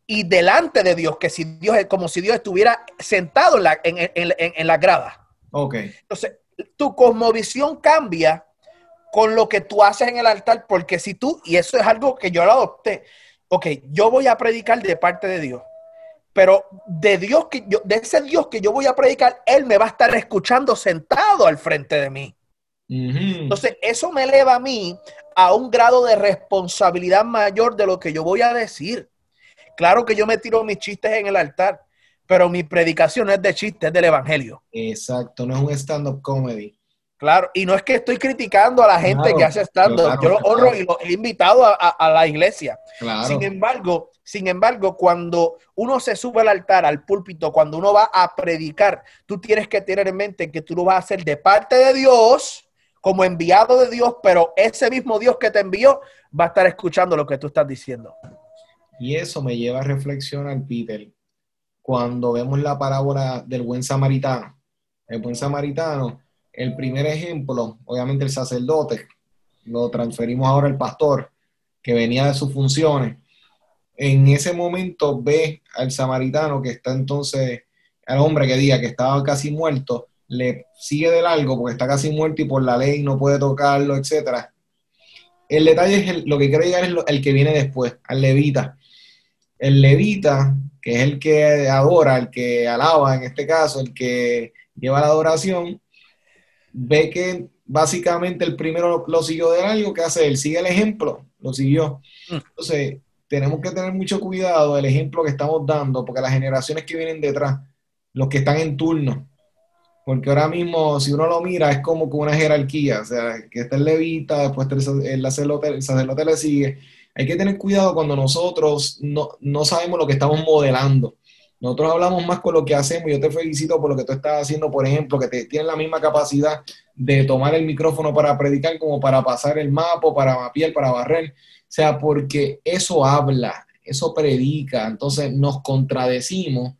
y delante de Dios, que si Dios es como si Dios estuviera sentado en la, en, en, en la grada. Ok. Entonces, tu cosmovisión cambia con lo que tú haces en el altar, porque si tú, y eso es algo que yo lo adopté, ok, yo voy a predicar de parte de Dios, pero de Dios que yo, de ese Dios que yo voy a predicar, Él me va a estar escuchando sentado al frente de mí. Entonces, eso me eleva a mí a un grado de responsabilidad mayor de lo que yo voy a decir. Claro que yo me tiro mis chistes en el altar, pero mi predicación no es de chiste, es del evangelio. Exacto, no es un stand-up comedy. Claro, y no es que estoy criticando a la gente que hace stand-up, yo lo honro y lo he invitado a, la iglesia. Sin embargo, sin embargo, cuando uno se sube al altar, al púlpito, cuando uno va a predicar, tú tienes que tener en mente que tú lo vas a hacer de parte de Dios, como enviado de Dios, pero ese mismo Dios que te envió va a estar escuchando lo que tú estás diciendo. Y eso me lleva a reflexionar, Peter, cuando vemos la parábola del buen samaritano. El buen samaritano, el primer ejemplo, obviamente el sacerdote, lo transferimos ahora al pastor, que venía de sus funciones. En ese momento ve al samaritano que está entonces, al hombre que diga que estaba casi muerto, le sigue de largo porque está casi muerto y por la ley no puede tocarlo, etc. El detalle es lo que quiero llegar es el que viene después, al levita. El levita que es el que adora, el que alaba en este caso, el que lleva la adoración, ve que básicamente el primero lo siguió de algo, que hace él? Sigue el ejemplo, lo siguió. Mm. Entonces, tenemos que tener mucho cuidado del ejemplo que estamos dando, porque las generaciones que vienen detrás, los que están en turno, porque ahora mismo, si uno lo mira, es como con una jerarquía, o sea, que está el levita, después el sacerdote, el sacerdote le sigue, hay que tener cuidado cuando nosotros no, sabemos lo que estamos modelando. Nosotros hablamos más con lo que hacemos. Yo te felicito por lo que tú estás haciendo, por ejemplo, que te, tienes la misma capacidad de tomar el micrófono para predicar como para pasar el mapa, para mapear, para barrer. O sea, porque eso habla, eso predica. Entonces nos contradecimos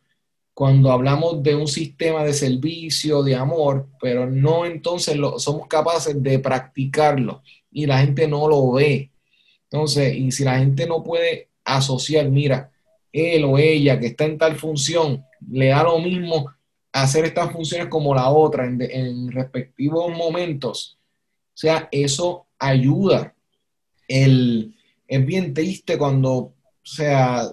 cuando hablamos de un sistema de servicio, de amor, pero no entonces lo, somos capaces de practicarlo y la gente no lo ve. Entonces, y si la gente no puede asociar, mira, él o ella que está en tal función, le da lo mismo hacer estas funciones como la otra en, respectivos momentos. O sea, eso ayuda. El, es bien triste cuando, o sea,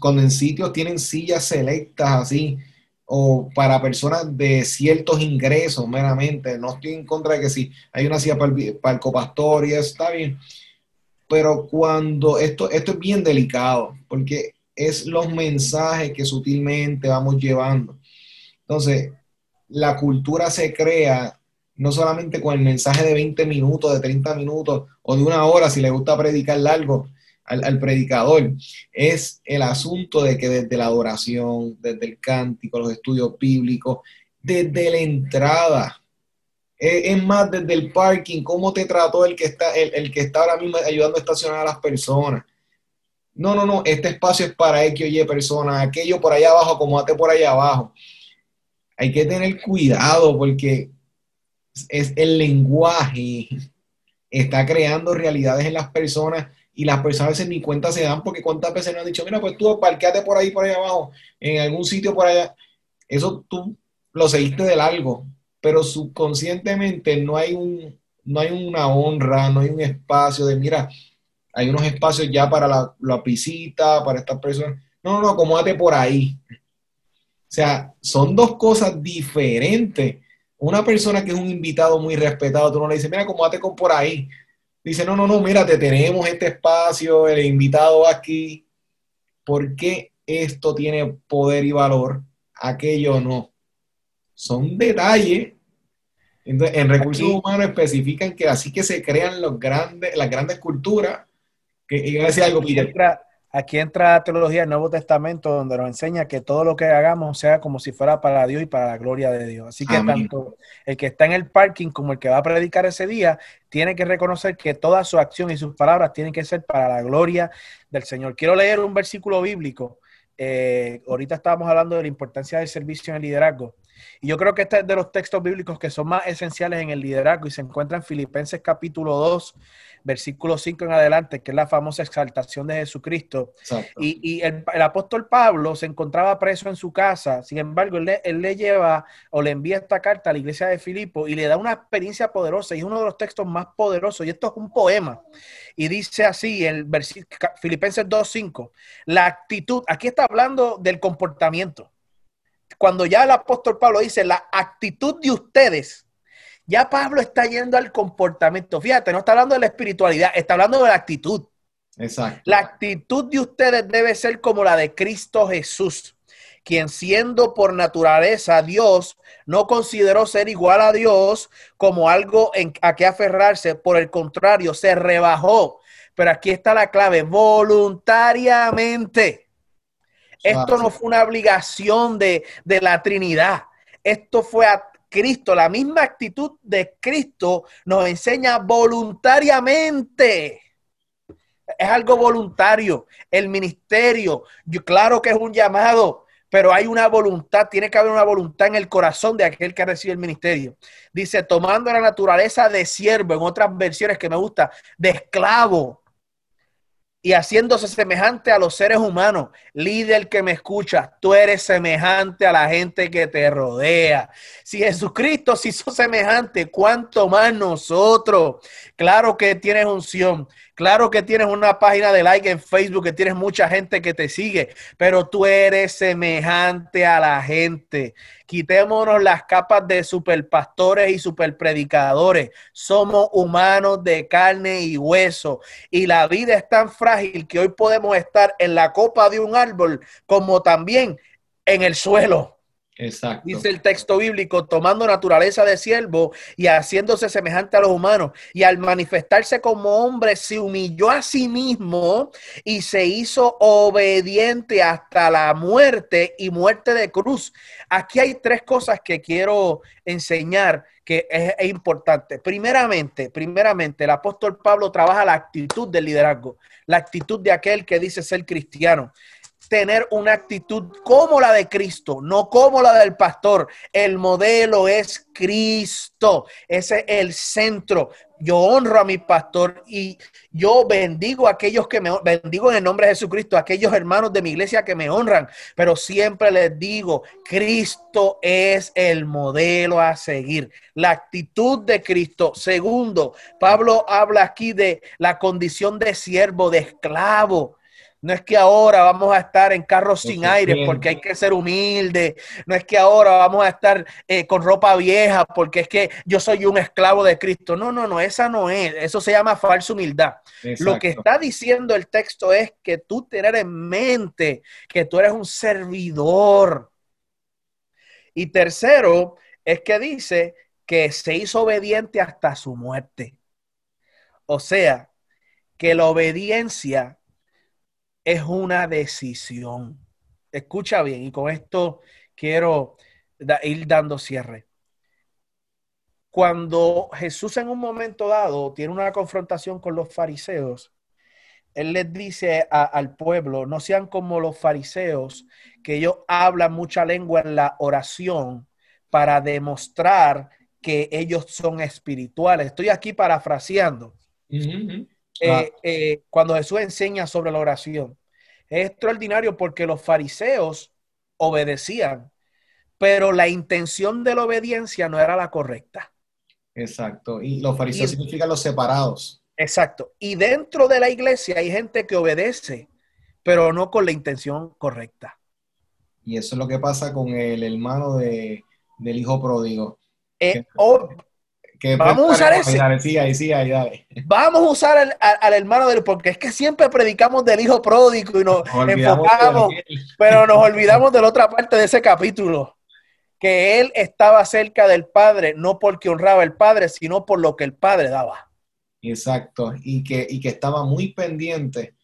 cuando en sitios tienen sillas selectas así, o para personas de ciertos ingresos meramente. No estoy en contra de que si hay una silla para el, para el copastor y eso está bien, pero cuando esto, esto es bien delicado, porque es los mensajes que sutilmente vamos llevando. Entonces, la cultura se crea no solamente con el mensaje de 20 minutos, de 30 minutos o de una hora, si le gusta predicar largo al, al predicador, es el asunto de que desde la adoración, desde el cántico, los estudios bíblicos, desde la entrada, es más desde el parking, cómo te trató el que está, el, que está ahora mismo ayudando a estacionar a las personas. No, no, no, este espacio es para X o Y personas, aquello por allá abajo, acomódate por allá abajo. Hay que tener cuidado porque es el lenguaje está creando realidades en las personas y las personas a veces ni cuenta se dan porque cuántas veces nos han dicho, mira, pues tú parqueate por ahí, por ahí abajo, en algún sitio por allá. Eso tú lo seguiste de largo, pero subconscientemente no hay, un, no hay una honra, no hay un espacio de, mira, hay unos espacios ya para la, la para estas personas. No, no, no, acomódate por ahí. O sea, son dos cosas diferentes. Una persona que es un invitado muy respetado, tú no le dices, mira, acomódate con por ahí. Dice, no, no, no, mira, te tenemos este espacio, el invitado aquí. ¿Por qué esto tiene poder y valor? Aquello no. Son detalles. Entonces, en recursos humanos especifican que así que se crean los grandes, las grandes culturas. Que iba a decir algo, Aquí entra la teología del Nuevo Testamento, donde nos enseña que todo lo que hagamos sea como si fuera para Dios y para la gloria de Dios. Así que tanto el que está en el parking como el que va a predicar ese día tiene que reconocer que toda su acción y sus palabras tienen que ser para la gloria del Señor. Quiero leer un versículo bíblico. Eh, ahorita estábamos hablando de la importancia del servicio en el liderazgo. Y yo creo que este es de los textos bíblicos que son más esenciales en el liderazgo y se encuentra en Filipenses capítulo 2, versículo 5 en adelante, que es la famosa exaltación de Jesucristo. Y, el, apóstol Pablo se encontraba preso en su casa, sin embargo, él le, lleva o le envía esta carta a la iglesia de Filipo y le da una experiencia poderosa y es uno de los textos más poderosos. Y esto es un poema. Y dice así, el versículo, Filipenses 2.5, la actitud, aquí está hablando del comportamiento. Cuando ya el apóstol Pablo dice, la actitud de ustedes ya Pablo está yendo al comportamiento. Fíjate, no está hablando de la espiritualidad, está hablando de la actitud. Exacto. La actitud de ustedes debe ser como la de Cristo Jesús, quien siendo por naturaleza Dios, no consideró ser igual a Dios como algo en, a que aferrarse. Por el contrario, se rebajó. Pero aquí está la clave, voluntariamente. Esto no fue una obligación de, de la Trinidad. Esto fue a Cristo, la misma actitud de Cristo nos enseña voluntariamente. Es algo voluntario. El ministerio, claro que es un llamado, pero hay una voluntad, tiene que haber una voluntad en el corazón de aquel que recibe el ministerio. Dice, tomando la naturaleza de siervo, en otras versiones que me gusta, de esclavo y haciéndose semejante a los seres humanos. Líder que me escucha, tú eres semejante a la gente que te rodea. Si Jesucristo se hizo semejante, ¿cuánto más nosotros? Claro que tienes unción, claro que tienes una página de like en Facebook, que tienes mucha gente que te sigue, pero tú eres semejante a la gente. Quitémonos las capas de superpastores y superpredicadores. Somos humanos de carne y hueso. Y la vida es tan frágil que hoy podemos estar en la copa de un árbol como también en el suelo. Exacto. Dice el texto bíblico, tomando naturaleza de siervo y haciéndose semejante a los humanos. Y al manifestarse como hombre, se humilló a sí mismo y se hizo obediente hasta la muerte y muerte de cruz. Aquí hay tres cosas que quiero enseñar que es, importante. Primeramente, primeramente, el apóstol Pablo trabaja la actitud del liderazgo, la actitud de aquel que dice ser cristiano tener una actitud como la de Cristo, no como la del pastor. El modelo es Cristo, ese es el centro. Yo honro a mi pastor y yo bendigo a aquellos que me bendigo en el nombre de Jesucristo, a aquellos hermanos de mi iglesia que me honran, pero siempre les digo, Cristo es el modelo a seguir, la actitud de Cristo. Segundo, Pablo habla aquí de la condición de siervo, de esclavo. No es que ahora vamos a estar en carros sin aire porque hay que ser humilde. No es que ahora vamos a estar eh, con ropa vieja porque es que yo soy un esclavo de Cristo. No, no, no, esa no es. Eso se llama falsa humildad. Lo que está diciendo el texto es que tú tener en mente que tú eres un servidor. Y tercero, es que dice que se hizo obediente hasta su muerte. O sea, que la obediencia es una decisión. Escucha bien, y con esto quiero ir dando cierre. Cuando Jesús en un momento dado tiene una confrontación con los fariseos, él les dice al pueblo, no sean como los fariseos, que ellos hablan mucha lengua en la oración para demostrar que ellos son espirituales. Estoy aquí parafraseando. Eh, eh, cuando Jesús enseña sobre la oración. Es extraordinario porque los fariseos obedecían, pero la intención de la obediencia no era la correcta. Exacto. Y los fariseos significan los separados. Exacto. Y dentro de la iglesia hay gente que obedece, pero no con la intención correcta. Y eso es lo que pasa con el hermano de, del hijo pródigo. Eh, vamos a usar ese. Vamos a usar al, hermano del, porque es que siempre predicamos del hijo pródigo y nos, enfocamos, pero nos olvidamos de la otra parte de ese capítulo, que él estaba cerca del padre, no porque honraba al padre, sino por lo que el padre daba. Exacto, y que, y que estaba muy pendiente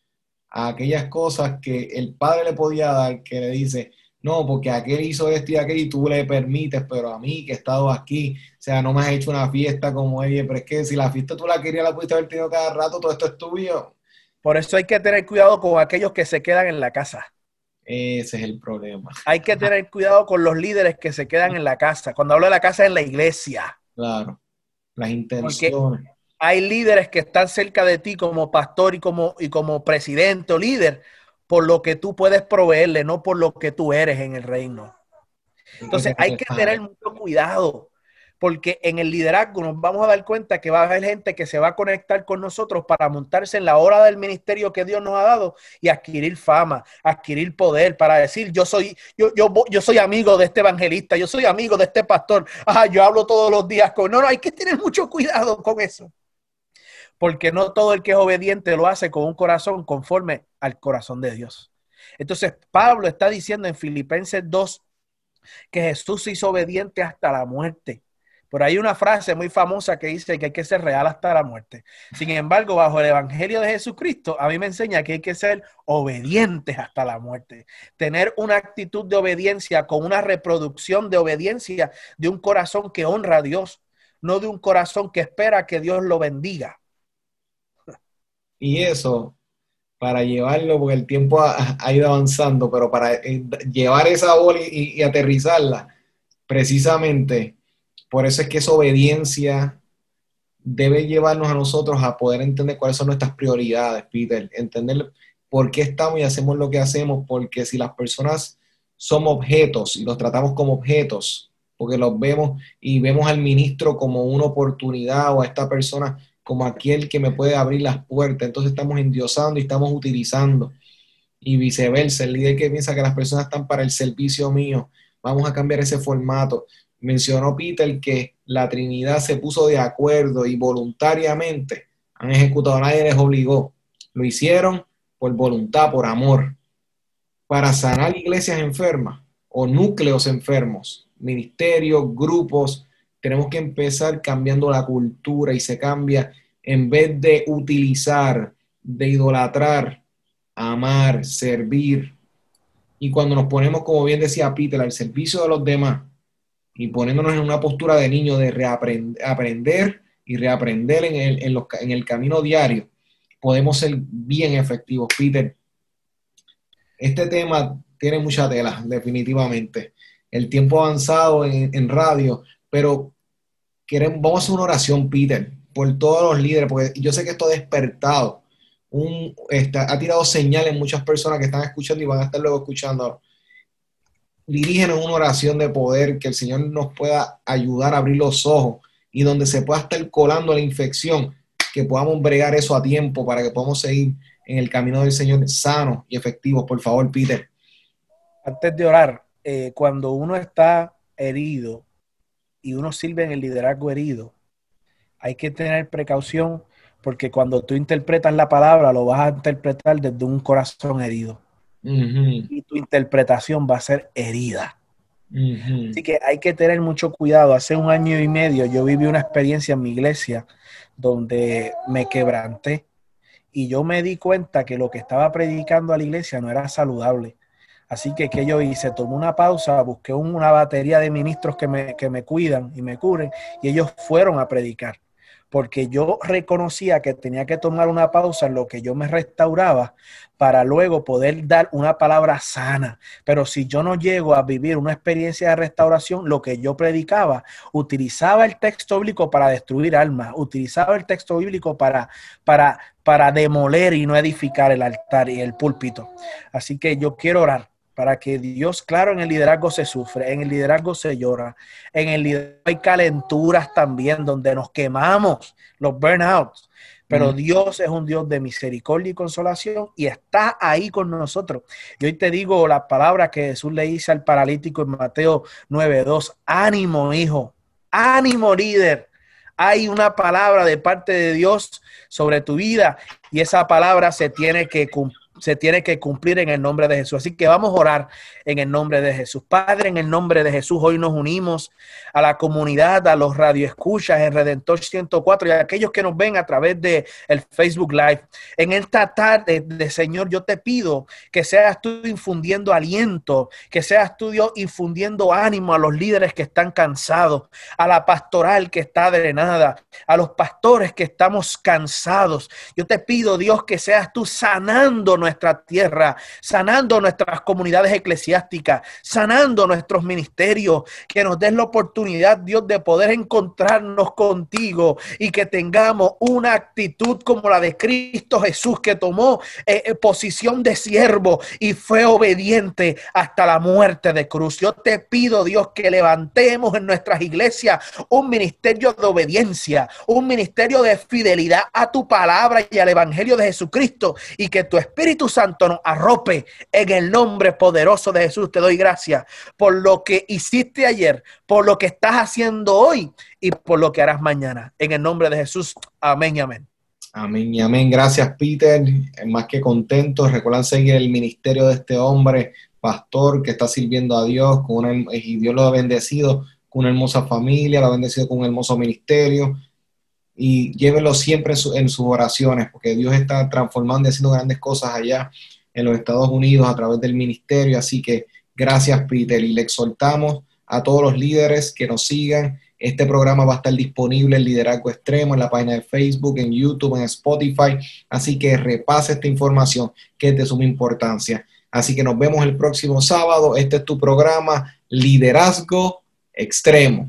a aquellas cosas que el padre le podía dar, que le dice, no, porque aquel hizo esto y aquel y tú le permites, pero a mí que he estado aquí, o sea, no me has hecho una fiesta como ella, pero es que si la fiesta tú la querías, la pudiste haber tenido cada rato, todo esto es tuyo. Por eso hay que tener cuidado con aquellos que se quedan en la casa. Ese es el problema. Hay que tener cuidado con los líderes que se quedan en la casa. Cuando hablo de la casa, en la iglesia. Claro, las intenciones. hay líderes que están cerca de ti como pastor y como, y como presidente o líder, por lo que tú puedes proveerle, no por lo que tú eres en el reino. Entonces hay que tener mucho cuidado, porque en el liderazgo nos vamos a dar cuenta que va a haber gente que se va a conectar con nosotros para montarse en la hora del ministerio que Dios nos ha dado y adquirir fama, adquirir poder, para decir yo soy, yo, yo, yo soy amigo de este evangelista, yo soy amigo de este pastor, ah, yo hablo todos los días con. No, no, hay que tener mucho cuidado con eso porque no todo el que es obediente lo hace con un corazón conforme al corazón de Dios. Entonces, Pablo está diciendo en Filipenses 2 que Jesús se hizo obediente hasta la muerte. Por ahí una frase muy famosa que dice que hay que ser real hasta la muerte. Sin embargo, bajo el Evangelio de Jesucristo, a mí me enseña que hay que ser obedientes hasta la muerte. Tener una actitud de obediencia con una reproducción de obediencia de un corazón que honra a Dios, no de un corazón que espera que Dios lo bendiga. Y eso, para llevarlo, porque el tiempo ha, ido avanzando, pero para eh, llevar esa bola y, aterrizarla, precisamente, por eso es que esa obediencia debe llevarnos a nosotros a poder entender cuáles son nuestras prioridades, Peter, entender por qué estamos y hacemos lo que hacemos, porque si las personas somos objetos y los tratamos como objetos, porque los vemos y vemos al ministro como una oportunidad o a esta persona como aquel que me puede abrir las puertas. Entonces estamos endiosando y estamos utilizando. Y viceversa, el líder que piensa que las personas están para el servicio mío, vamos a cambiar ese formato. Mencionó Peter que la Trinidad se puso de acuerdo y voluntariamente han ejecutado, nadie les obligó. Lo hicieron por voluntad, por amor, para sanar iglesias enfermas o núcleos enfermos, ministerios, grupos, tenemos que empezar cambiando la cultura y se cambia en vez de utilizar, de idolatrar, amar, servir. Y cuando nos ponemos, como bien decía Peter, al servicio de los demás y poniéndonos en una postura de niño de reaprender y reaprender en el, en, en el camino diario, podemos ser bien efectivos. Peter, este tema tiene mucha tela, definitivamente. El tiempo avanzado en, en radio, pero queremos, vamos a hacer una oración, Peter, por todos los líderes, porque yo sé que esto ha despertado, un, está, ha tirado señales en muchas personas que están escuchando y van a estar luego escuchando. Dirígenos una oración de poder, que el Señor nos pueda ayudar a abrir los ojos y donde se pueda estar colando la infección, que podamos bregar eso a tiempo para que podamos seguir en el camino del Señor sano y efectivo. Por favor, Peter. Antes de orar, eh, cuando uno está herido, y uno sirve en el liderazgo herido, hay que tener precaución porque cuando tú interpretas la palabra lo vas a interpretar desde un corazón herido. Y tu interpretación va a ser herida. Así que hay que tener mucho cuidado. Hace un año y medio yo viví una experiencia en mi iglesia donde me quebranté y yo me di cuenta que lo que estaba predicando a la iglesia no era saludable. Así que, ¿qué yo hice? Tomé una pausa, busqué una batería de ministros que me, que me cuidan y me cubren, y ellos fueron a predicar. porque yo reconocía que tenía que tomar una pausa en lo que yo me restauraba para luego poder dar una palabra sana. Pero si yo no llego a vivir una experiencia de restauración, lo que yo predicaba, utilizaba el texto bíblico para destruir almas, utilizaba el texto bíblico para, para, para demoler y no edificar el altar y el púlpito. Así que yo quiero orar para que Dios, claro, en el liderazgo se sufre, en el liderazgo se llora, en el liderazgo hay calenturas también donde nos quemamos, los burnouts, pero Dios es un Dios de misericordia y consolación y está ahí con nosotros. Y hoy te digo la palabra que Jesús le dice al paralítico en Mateo 9:2, ánimo hijo, ánimo líder. Hay una palabra de parte de Dios sobre tu vida y esa palabra se tiene que cumplir se tiene que cumplir en el nombre de Jesús. Así que vamos a orar en el nombre de Jesús. Padre, en el nombre de Jesús, hoy nos unimos a la comunidad, a los radioescuchas en Redentor 104 y a aquellos que nos ven a través de el Facebook Live. En esta tarde, de Señor, yo te pido que seas tú infundiendo aliento, que seas tú, Dios, infundiendo ánimo a los líderes que están cansados, a la pastoral que está drenada, a los pastores que estamos cansados. Yo te pido, Dios, que seas tú sanando nuestra tierra, sanando nuestras comunidades eclesiásticas, sanando nuestros ministerios, que nos des la oportunidad, Dios, de poder encontrarnos contigo y que tengamos una actitud como la de Cristo Jesús, que tomó eh, eh, posición de siervo y fue obediente hasta la muerte de cruz. Yo te pido, Dios, que levantemos en nuestras iglesias un ministerio de obediencia, un ministerio de fidelidad a tu palabra y al Evangelio de Jesucristo y que tu Espíritu Espíritu Santo nos arrope en el nombre poderoso de Jesús. Te doy gracias por lo que hiciste ayer, por lo que estás haciendo hoy y por lo que harás mañana. En el nombre de Jesús. Amén y amén. Amén y amén. Gracias, Peter. Más que contento. Recuerdan seguir el ministerio de este hombre, pastor, que está sirviendo a Dios con una, y Dios lo ha bendecido con una hermosa familia, lo ha bendecido con un hermoso ministerio y llévelo siempre en, sus oraciones, porque Dios está transformando y haciendo grandes cosas allá en los Estados Unidos a través del ministerio. Así que gracias, Peter, y le exhortamos a todos los líderes que nos sigan. Este programa va a estar disponible en Liderazgo Extremo en la página de Facebook, en YouTube, en Spotify. Así que repase esta información que es de suma importancia. Así que nos vemos el próximo sábado. Este es tu programa Liderazgo Extremo.